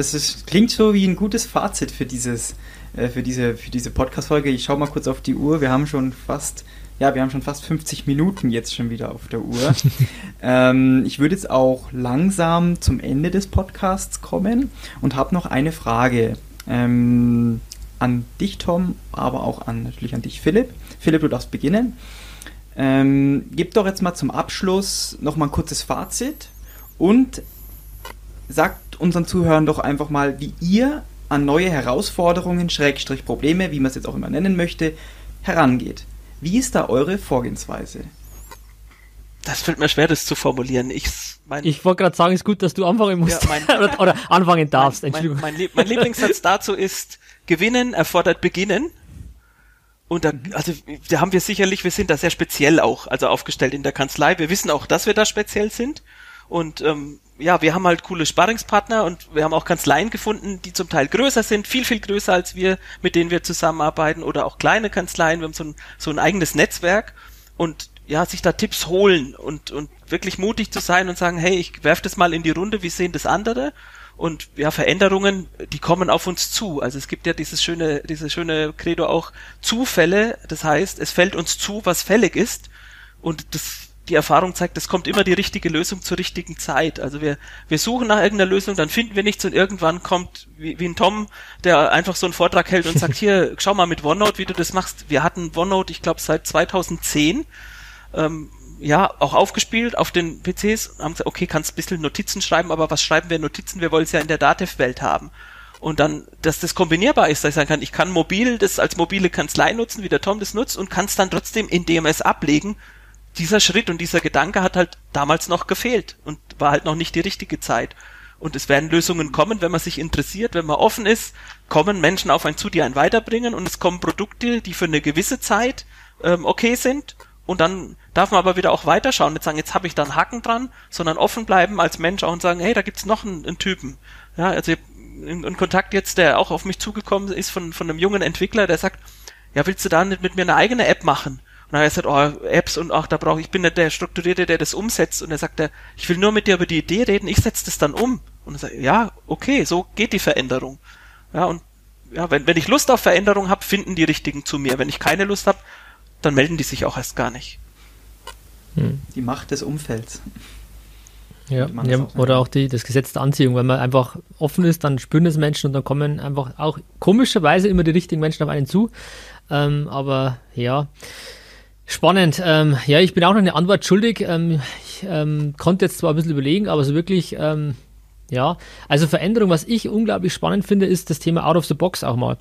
das ist, klingt so wie ein gutes Fazit für dieses, äh, für diese, für diese Podcast-Folge. Ich schaue mal kurz auf die Uhr. Wir haben schon fast, ja, wir haben schon fast 50 Minuten jetzt schon wieder auf der Uhr. ähm, ich würde jetzt auch langsam zum Ende des Podcasts kommen und habe noch eine Frage. Ähm, an dich, Tom, aber auch an, natürlich an dich, Philipp. Philipp, du darfst beginnen. Ähm, gib doch jetzt mal zum Abschluss noch mal ein kurzes Fazit und sagt unseren Zuhörern doch einfach mal, wie ihr an neue Herausforderungen, Schrägstrich Probleme, wie man es jetzt auch immer nennen möchte, herangeht. Wie ist da eure Vorgehensweise? Das fällt mir schwer, das zu formulieren. Ich, mein, ich wollte gerade sagen, es ist gut, dass du anfangen musst. Ja, mein, oder, oder, anfangen darfst. Mein, Entschuldigung. Mein, mein, Lieblingssatz dazu ist, gewinnen erfordert beginnen. Und da, also, da haben wir sicherlich, wir sind da sehr speziell auch, also aufgestellt in der Kanzlei. Wir wissen auch, dass wir da speziell sind. Und ähm, ja, wir haben halt coole Sparringspartner und wir haben auch Kanzleien gefunden, die zum Teil größer sind, viel, viel größer als wir, mit denen wir zusammenarbeiten oder auch kleine Kanzleien. Wir haben so ein, so ein eigenes Netzwerk und ja, sich da Tipps holen und, und wirklich mutig zu sein und sagen, hey, ich werf das mal in die Runde, wie sehen das andere? Und ja, Veränderungen, die kommen auf uns zu. Also es gibt ja dieses schöne, dieses schöne Credo auch Zufälle. Das heißt, es fällt uns zu, was fällig ist. Und das die Erfahrung zeigt, es kommt immer die richtige Lösung zur richtigen Zeit. Also wir, wir suchen nach irgendeiner Lösung, dann finden wir nichts und irgendwann kommt wie, wie ein Tom, der einfach so einen Vortrag hält und sagt, hier, schau mal mit OneNote, wie du das machst. Wir hatten OneNote, ich glaube, seit 2010. Ähm, ja, auch aufgespielt auf den PCs, haben gesagt, okay, kannst ein bisschen Notizen schreiben, aber was schreiben wir Notizen? Wir wollen es ja in der Datev-Welt haben. Und dann, dass das kombinierbar ist, dass ich sagen kann, ich kann mobil das als mobile Kanzlei nutzen, wie der Tom das nutzt, und kann es dann trotzdem in DMS ablegen, dieser Schritt und dieser Gedanke hat halt damals noch gefehlt und war halt noch nicht die richtige Zeit. Und es werden Lösungen kommen, wenn man sich interessiert, wenn man offen ist, kommen Menschen auf einen zu, die einen weiterbringen und es kommen Produkte, die für eine gewisse Zeit ähm, okay sind und dann darf man aber wieder auch weiterschauen, nicht sagen, jetzt habe ich da einen Haken dran, sondern offen bleiben als Mensch auch und sagen, hey, da gibt's noch einen, einen Typen. Ja, also in, in Kontakt jetzt, der auch auf mich zugekommen ist von, von einem jungen Entwickler, der sagt, ja, willst du da nicht mit mir eine eigene App machen? Und dann hat er gesagt, oh, Apps und ach, da brauche ich, ich bin nicht der Strukturierte, der das umsetzt. Und er sagt, ich will nur mit dir über die Idee reden, ich setze das dann um. Und er sagt, ja, okay, so geht die Veränderung. Ja, und ja, wenn, wenn ich Lust auf Veränderung habe, finden die Richtigen zu mir. Wenn ich keine Lust habe, dann melden die sich auch erst gar nicht. Hm. Die Macht des Umfelds. Ja, ja auch oder auch die, das Gesetz der Anziehung. Wenn man einfach offen ist, dann spüren es Menschen und dann kommen einfach auch komischerweise immer die richtigen Menschen auf einen zu. Ähm, aber ja, spannend. Ähm, ja, ich bin auch noch eine Antwort schuldig. Ähm, ich ähm, konnte jetzt zwar ein bisschen überlegen, aber so wirklich ähm, ja, also Veränderung, was ich unglaublich spannend finde, ist das Thema Out of the Box auch mal.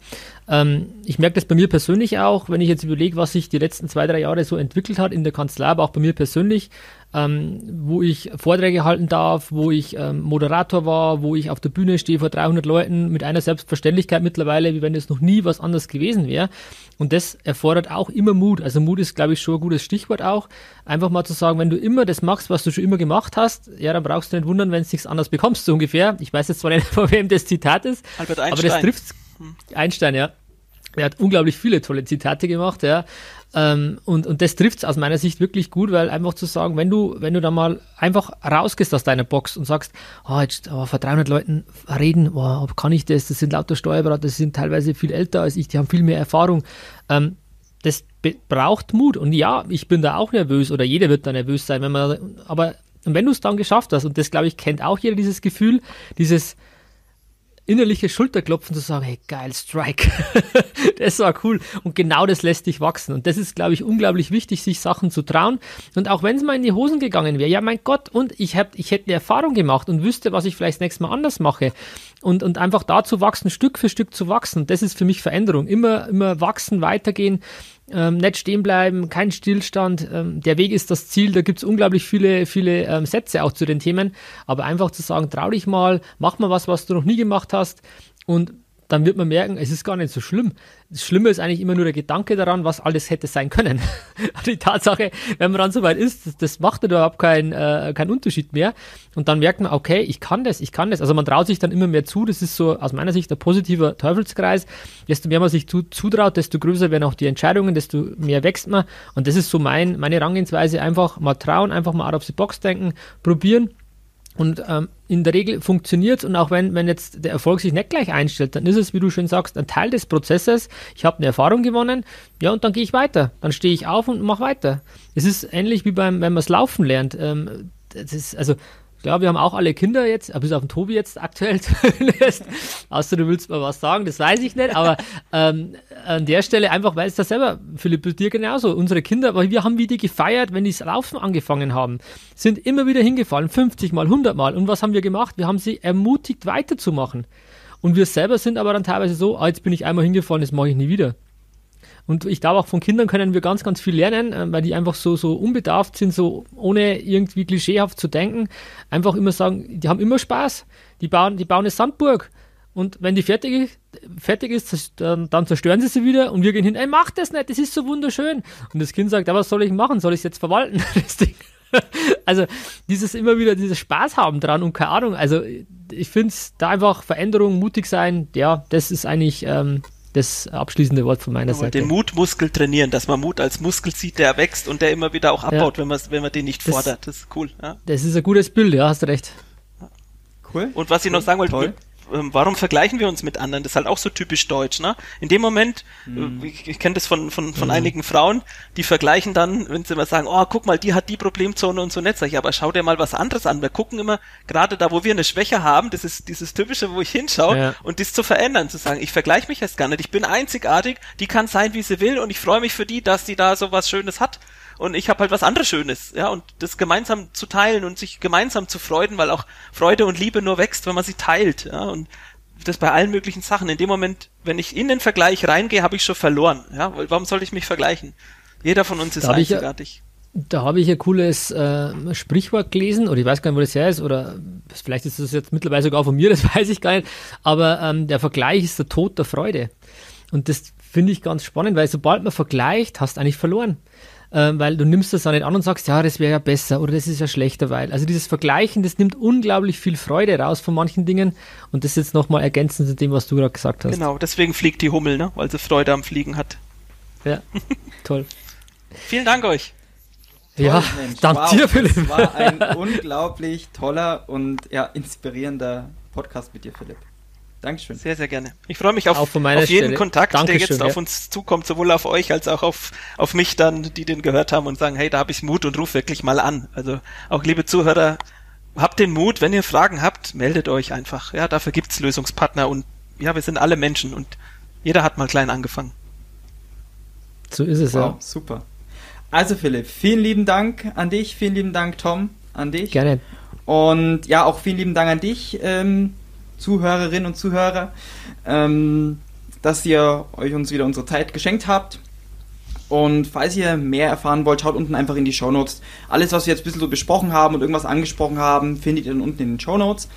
Ähm, ich merke das bei mir persönlich auch, wenn ich jetzt überlege, was sich die letzten zwei, drei Jahre so entwickelt hat in der Kanzlei, aber auch bei mir persönlich ähm, wo ich Vorträge halten darf, wo ich ähm, Moderator war, wo ich auf der Bühne stehe vor 300 Leuten mit einer Selbstverständlichkeit mittlerweile, wie wenn es noch nie was anderes gewesen wäre. Und das erfordert auch immer Mut. Also Mut ist, glaube ich, schon ein gutes Stichwort auch. Einfach mal zu sagen, wenn du immer das machst, was du schon immer gemacht hast, ja, dann brauchst du nicht wundern, wenn es nichts anderes bekommst, so ungefähr. Ich weiß jetzt zwar nicht, von wem das Zitat ist, Albert Einstein. aber das trifft hm. Einstein, ja. Er hat unglaublich viele tolle Zitate gemacht, ja. Ähm, und, und das trifft es aus meiner Sicht wirklich gut, weil einfach zu sagen, wenn du, wenn du da mal einfach rausgehst aus deiner Box und sagst, oh, jetzt oh, vor 300 Leuten reden, oh, kann ich das? Das sind lauter Steuerberater, das sind teilweise viel älter als ich, die haben viel mehr Erfahrung. Ähm, das braucht Mut. Und ja, ich bin da auch nervös oder jeder wird da nervös sein, wenn man, aber wenn du es dann geschafft hast, und das glaube ich kennt auch jeder dieses Gefühl, dieses, innerliche Schulterklopfen zu sagen, hey, geil, Strike. das war cool. Und genau das lässt dich wachsen. Und das ist, glaube ich, unglaublich wichtig, sich Sachen zu trauen. Und auch wenn es mal in die Hosen gegangen wäre, ja, mein Gott, und ich, hab, ich hätte eine Erfahrung gemacht und wüsste, was ich vielleicht das nächste Mal anders mache. Und, und einfach dazu wachsen, Stück für Stück zu wachsen. Das ist für mich Veränderung. Immer, immer wachsen, weitergehen ähm, nicht stehen bleiben, kein Stillstand. Ähm, der Weg ist das Ziel. Da gibt es unglaublich viele, viele ähm, Sätze auch zu den Themen. Aber einfach zu sagen, trau dich mal, mach mal was, was du noch nie gemacht hast. Und dann wird man merken, es ist gar nicht so schlimm. Das Schlimme ist eigentlich immer nur der Gedanke daran, was alles hätte sein können. die Tatsache, wenn man dann soweit ist, das, das macht überhaupt keinen äh, keinen Unterschied mehr. Und dann merkt man, okay, ich kann das, ich kann das. Also man traut sich dann immer mehr zu. Das ist so aus meiner Sicht ein positiver Teufelskreis. Desto mehr man sich zu, zutraut, desto größer werden auch die Entscheidungen, desto mehr wächst man. Und das ist so mein, meine Rangehensweise. Einfach mal trauen, einfach mal out of the box denken, probieren und ähm, in der Regel funktioniert und auch wenn, wenn jetzt der Erfolg sich nicht gleich einstellt, dann ist es, wie du schön sagst, ein Teil des Prozesses. Ich habe eine Erfahrung gewonnen, ja, und dann gehe ich weiter. Dann stehe ich auf und mache weiter. Es ist ähnlich wie beim, wenn man es laufen lernt. Ähm, das ist, also ja, wir haben auch alle Kinder jetzt, bis auf den Tobi jetzt aktuell zumindest. Außer du willst mal was sagen, das weiß ich nicht. Aber ähm, an der Stelle einfach, weil es da selber, Philipp, dir genauso. Unsere Kinder, weil wir haben wieder gefeiert, wenn die das Laufen angefangen haben, sind immer wieder hingefallen, 50 Mal, 100 Mal. Und was haben wir gemacht? Wir haben sie ermutigt, weiterzumachen. Und wir selber sind aber dann teilweise so, ah, jetzt bin ich einmal hingefallen, das mache ich nie wieder. Und ich glaube, auch von Kindern können wir ganz, ganz viel lernen, äh, weil die einfach so, so unbedarft sind, so ohne irgendwie klischeehaft zu denken. Einfach immer sagen, die haben immer Spaß. Die bauen, die bauen eine Sandburg. Und wenn die fertig, fertig ist, dann, dann, zerstören sie sie wieder und wir gehen hin, ey, mach das nicht, das ist so wunderschön. Und das Kind sagt, ja, was soll ich machen? Soll ich es jetzt verwalten? also dieses immer wieder, dieses Spaß haben dran und keine Ahnung. Also ich finde es da einfach Veränderung, mutig sein, ja, das ist eigentlich ähm, das abschließende Wort von meiner Aber Seite. Den Mutmuskel trainieren, dass man Mut als Muskel sieht, der wächst und der immer wieder auch abbaut, ja. wenn, man, wenn man den nicht das, fordert. Das ist cool. Ja. Das ist ein gutes Bild, ja, hast du recht. Cool. Und was ich noch sagen wollte, Toll. Ähm, warum vergleichen wir uns mit anderen? Das ist halt auch so typisch deutsch, ne? In dem Moment, mhm. ich, ich kenne das von, von, von mhm. einigen Frauen, die vergleichen dann, wenn sie immer sagen, oh, guck mal, die hat die Problemzone und so nett, sag ich, aber schau dir mal was anderes an. Wir gucken immer, gerade da, wo wir eine Schwäche haben, das ist dieses typische, wo ich hinschaue, ja. und das zu verändern, zu sagen, ich vergleiche mich jetzt gar nicht, ich bin einzigartig, die kann sein, wie sie will, und ich freue mich für die, dass sie da so was Schönes hat und ich habe halt was anderes Schönes, ja, und das gemeinsam zu teilen und sich gemeinsam zu freuden, weil auch Freude und Liebe nur wächst, wenn man sie teilt, ja, und das bei allen möglichen Sachen. In dem Moment, wenn ich in den Vergleich reingehe, habe ich schon verloren, ja, warum soll ich mich vergleichen? Jeder von uns ist da einzigartig. Da habe ich ein cooles äh, Sprichwort gelesen, oder ich weiß gar nicht, wo das her ist, oder vielleicht ist das jetzt mittlerweile sogar von mir, das weiß ich gar nicht, aber ähm, der Vergleich ist der Tod der Freude. Und das finde ich ganz spannend, weil sobald man vergleicht, hast du eigentlich verloren äh, weil du nimmst das auch nicht an und sagst, ja, das wäre ja besser oder das ist ja schlechter, weil. Also dieses Vergleichen, das nimmt unglaublich viel Freude raus von manchen Dingen und das jetzt nochmal ergänzend zu dem, was du gerade gesagt hast. Genau, deswegen fliegt die Hummel, ne? weil sie Freude am Fliegen hat. Ja, toll. Vielen Dank euch. Toll, ja, Mensch. dank wow, dir, Philipp. Das war ein unglaublich toller und ja, inspirierender Podcast mit dir, Philipp. Dankeschön. Sehr, sehr gerne. Ich freue mich auf, auf jeden Stelle. Kontakt, der Dankeschön, jetzt auf ja. uns zukommt, sowohl auf euch als auch auf, auf mich dann, die den gehört haben und sagen, hey, da habe ich Mut und ruf wirklich mal an. Also auch liebe Zuhörer, habt den Mut, wenn ihr Fragen habt, meldet euch einfach. Ja, dafür gibt's Lösungspartner und ja, wir sind alle Menschen und jeder hat mal klein angefangen. So ist es Wow, ja. super. Also Philipp, vielen lieben Dank an dich, vielen lieben Dank Tom, an dich. Gerne. Und ja, auch vielen lieben Dank an dich, ähm, Zuhörerinnen und Zuhörer, ähm, dass ihr euch uns wieder unsere Zeit geschenkt habt. Und falls ihr mehr erfahren wollt, schaut unten einfach in die Shownotes. Alles, was wir jetzt ein bisschen so besprochen haben und irgendwas angesprochen haben, findet ihr dann unten in den Shownotes.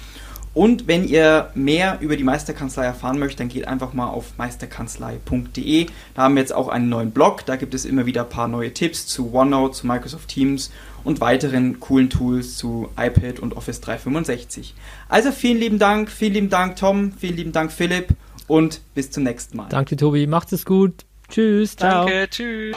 Und wenn ihr mehr über die Meisterkanzlei erfahren möchtet, dann geht einfach mal auf meisterkanzlei.de. Da haben wir jetzt auch einen neuen Blog. Da gibt es immer wieder ein paar neue Tipps zu OneNote, zu Microsoft Teams und weiteren coolen Tools zu iPad und Office 365. Also vielen lieben Dank, vielen lieben Dank Tom, vielen lieben Dank Philipp und bis zum nächsten Mal. Danke, Tobi. Macht es gut. Tschüss. Ciao. Danke, tschüss.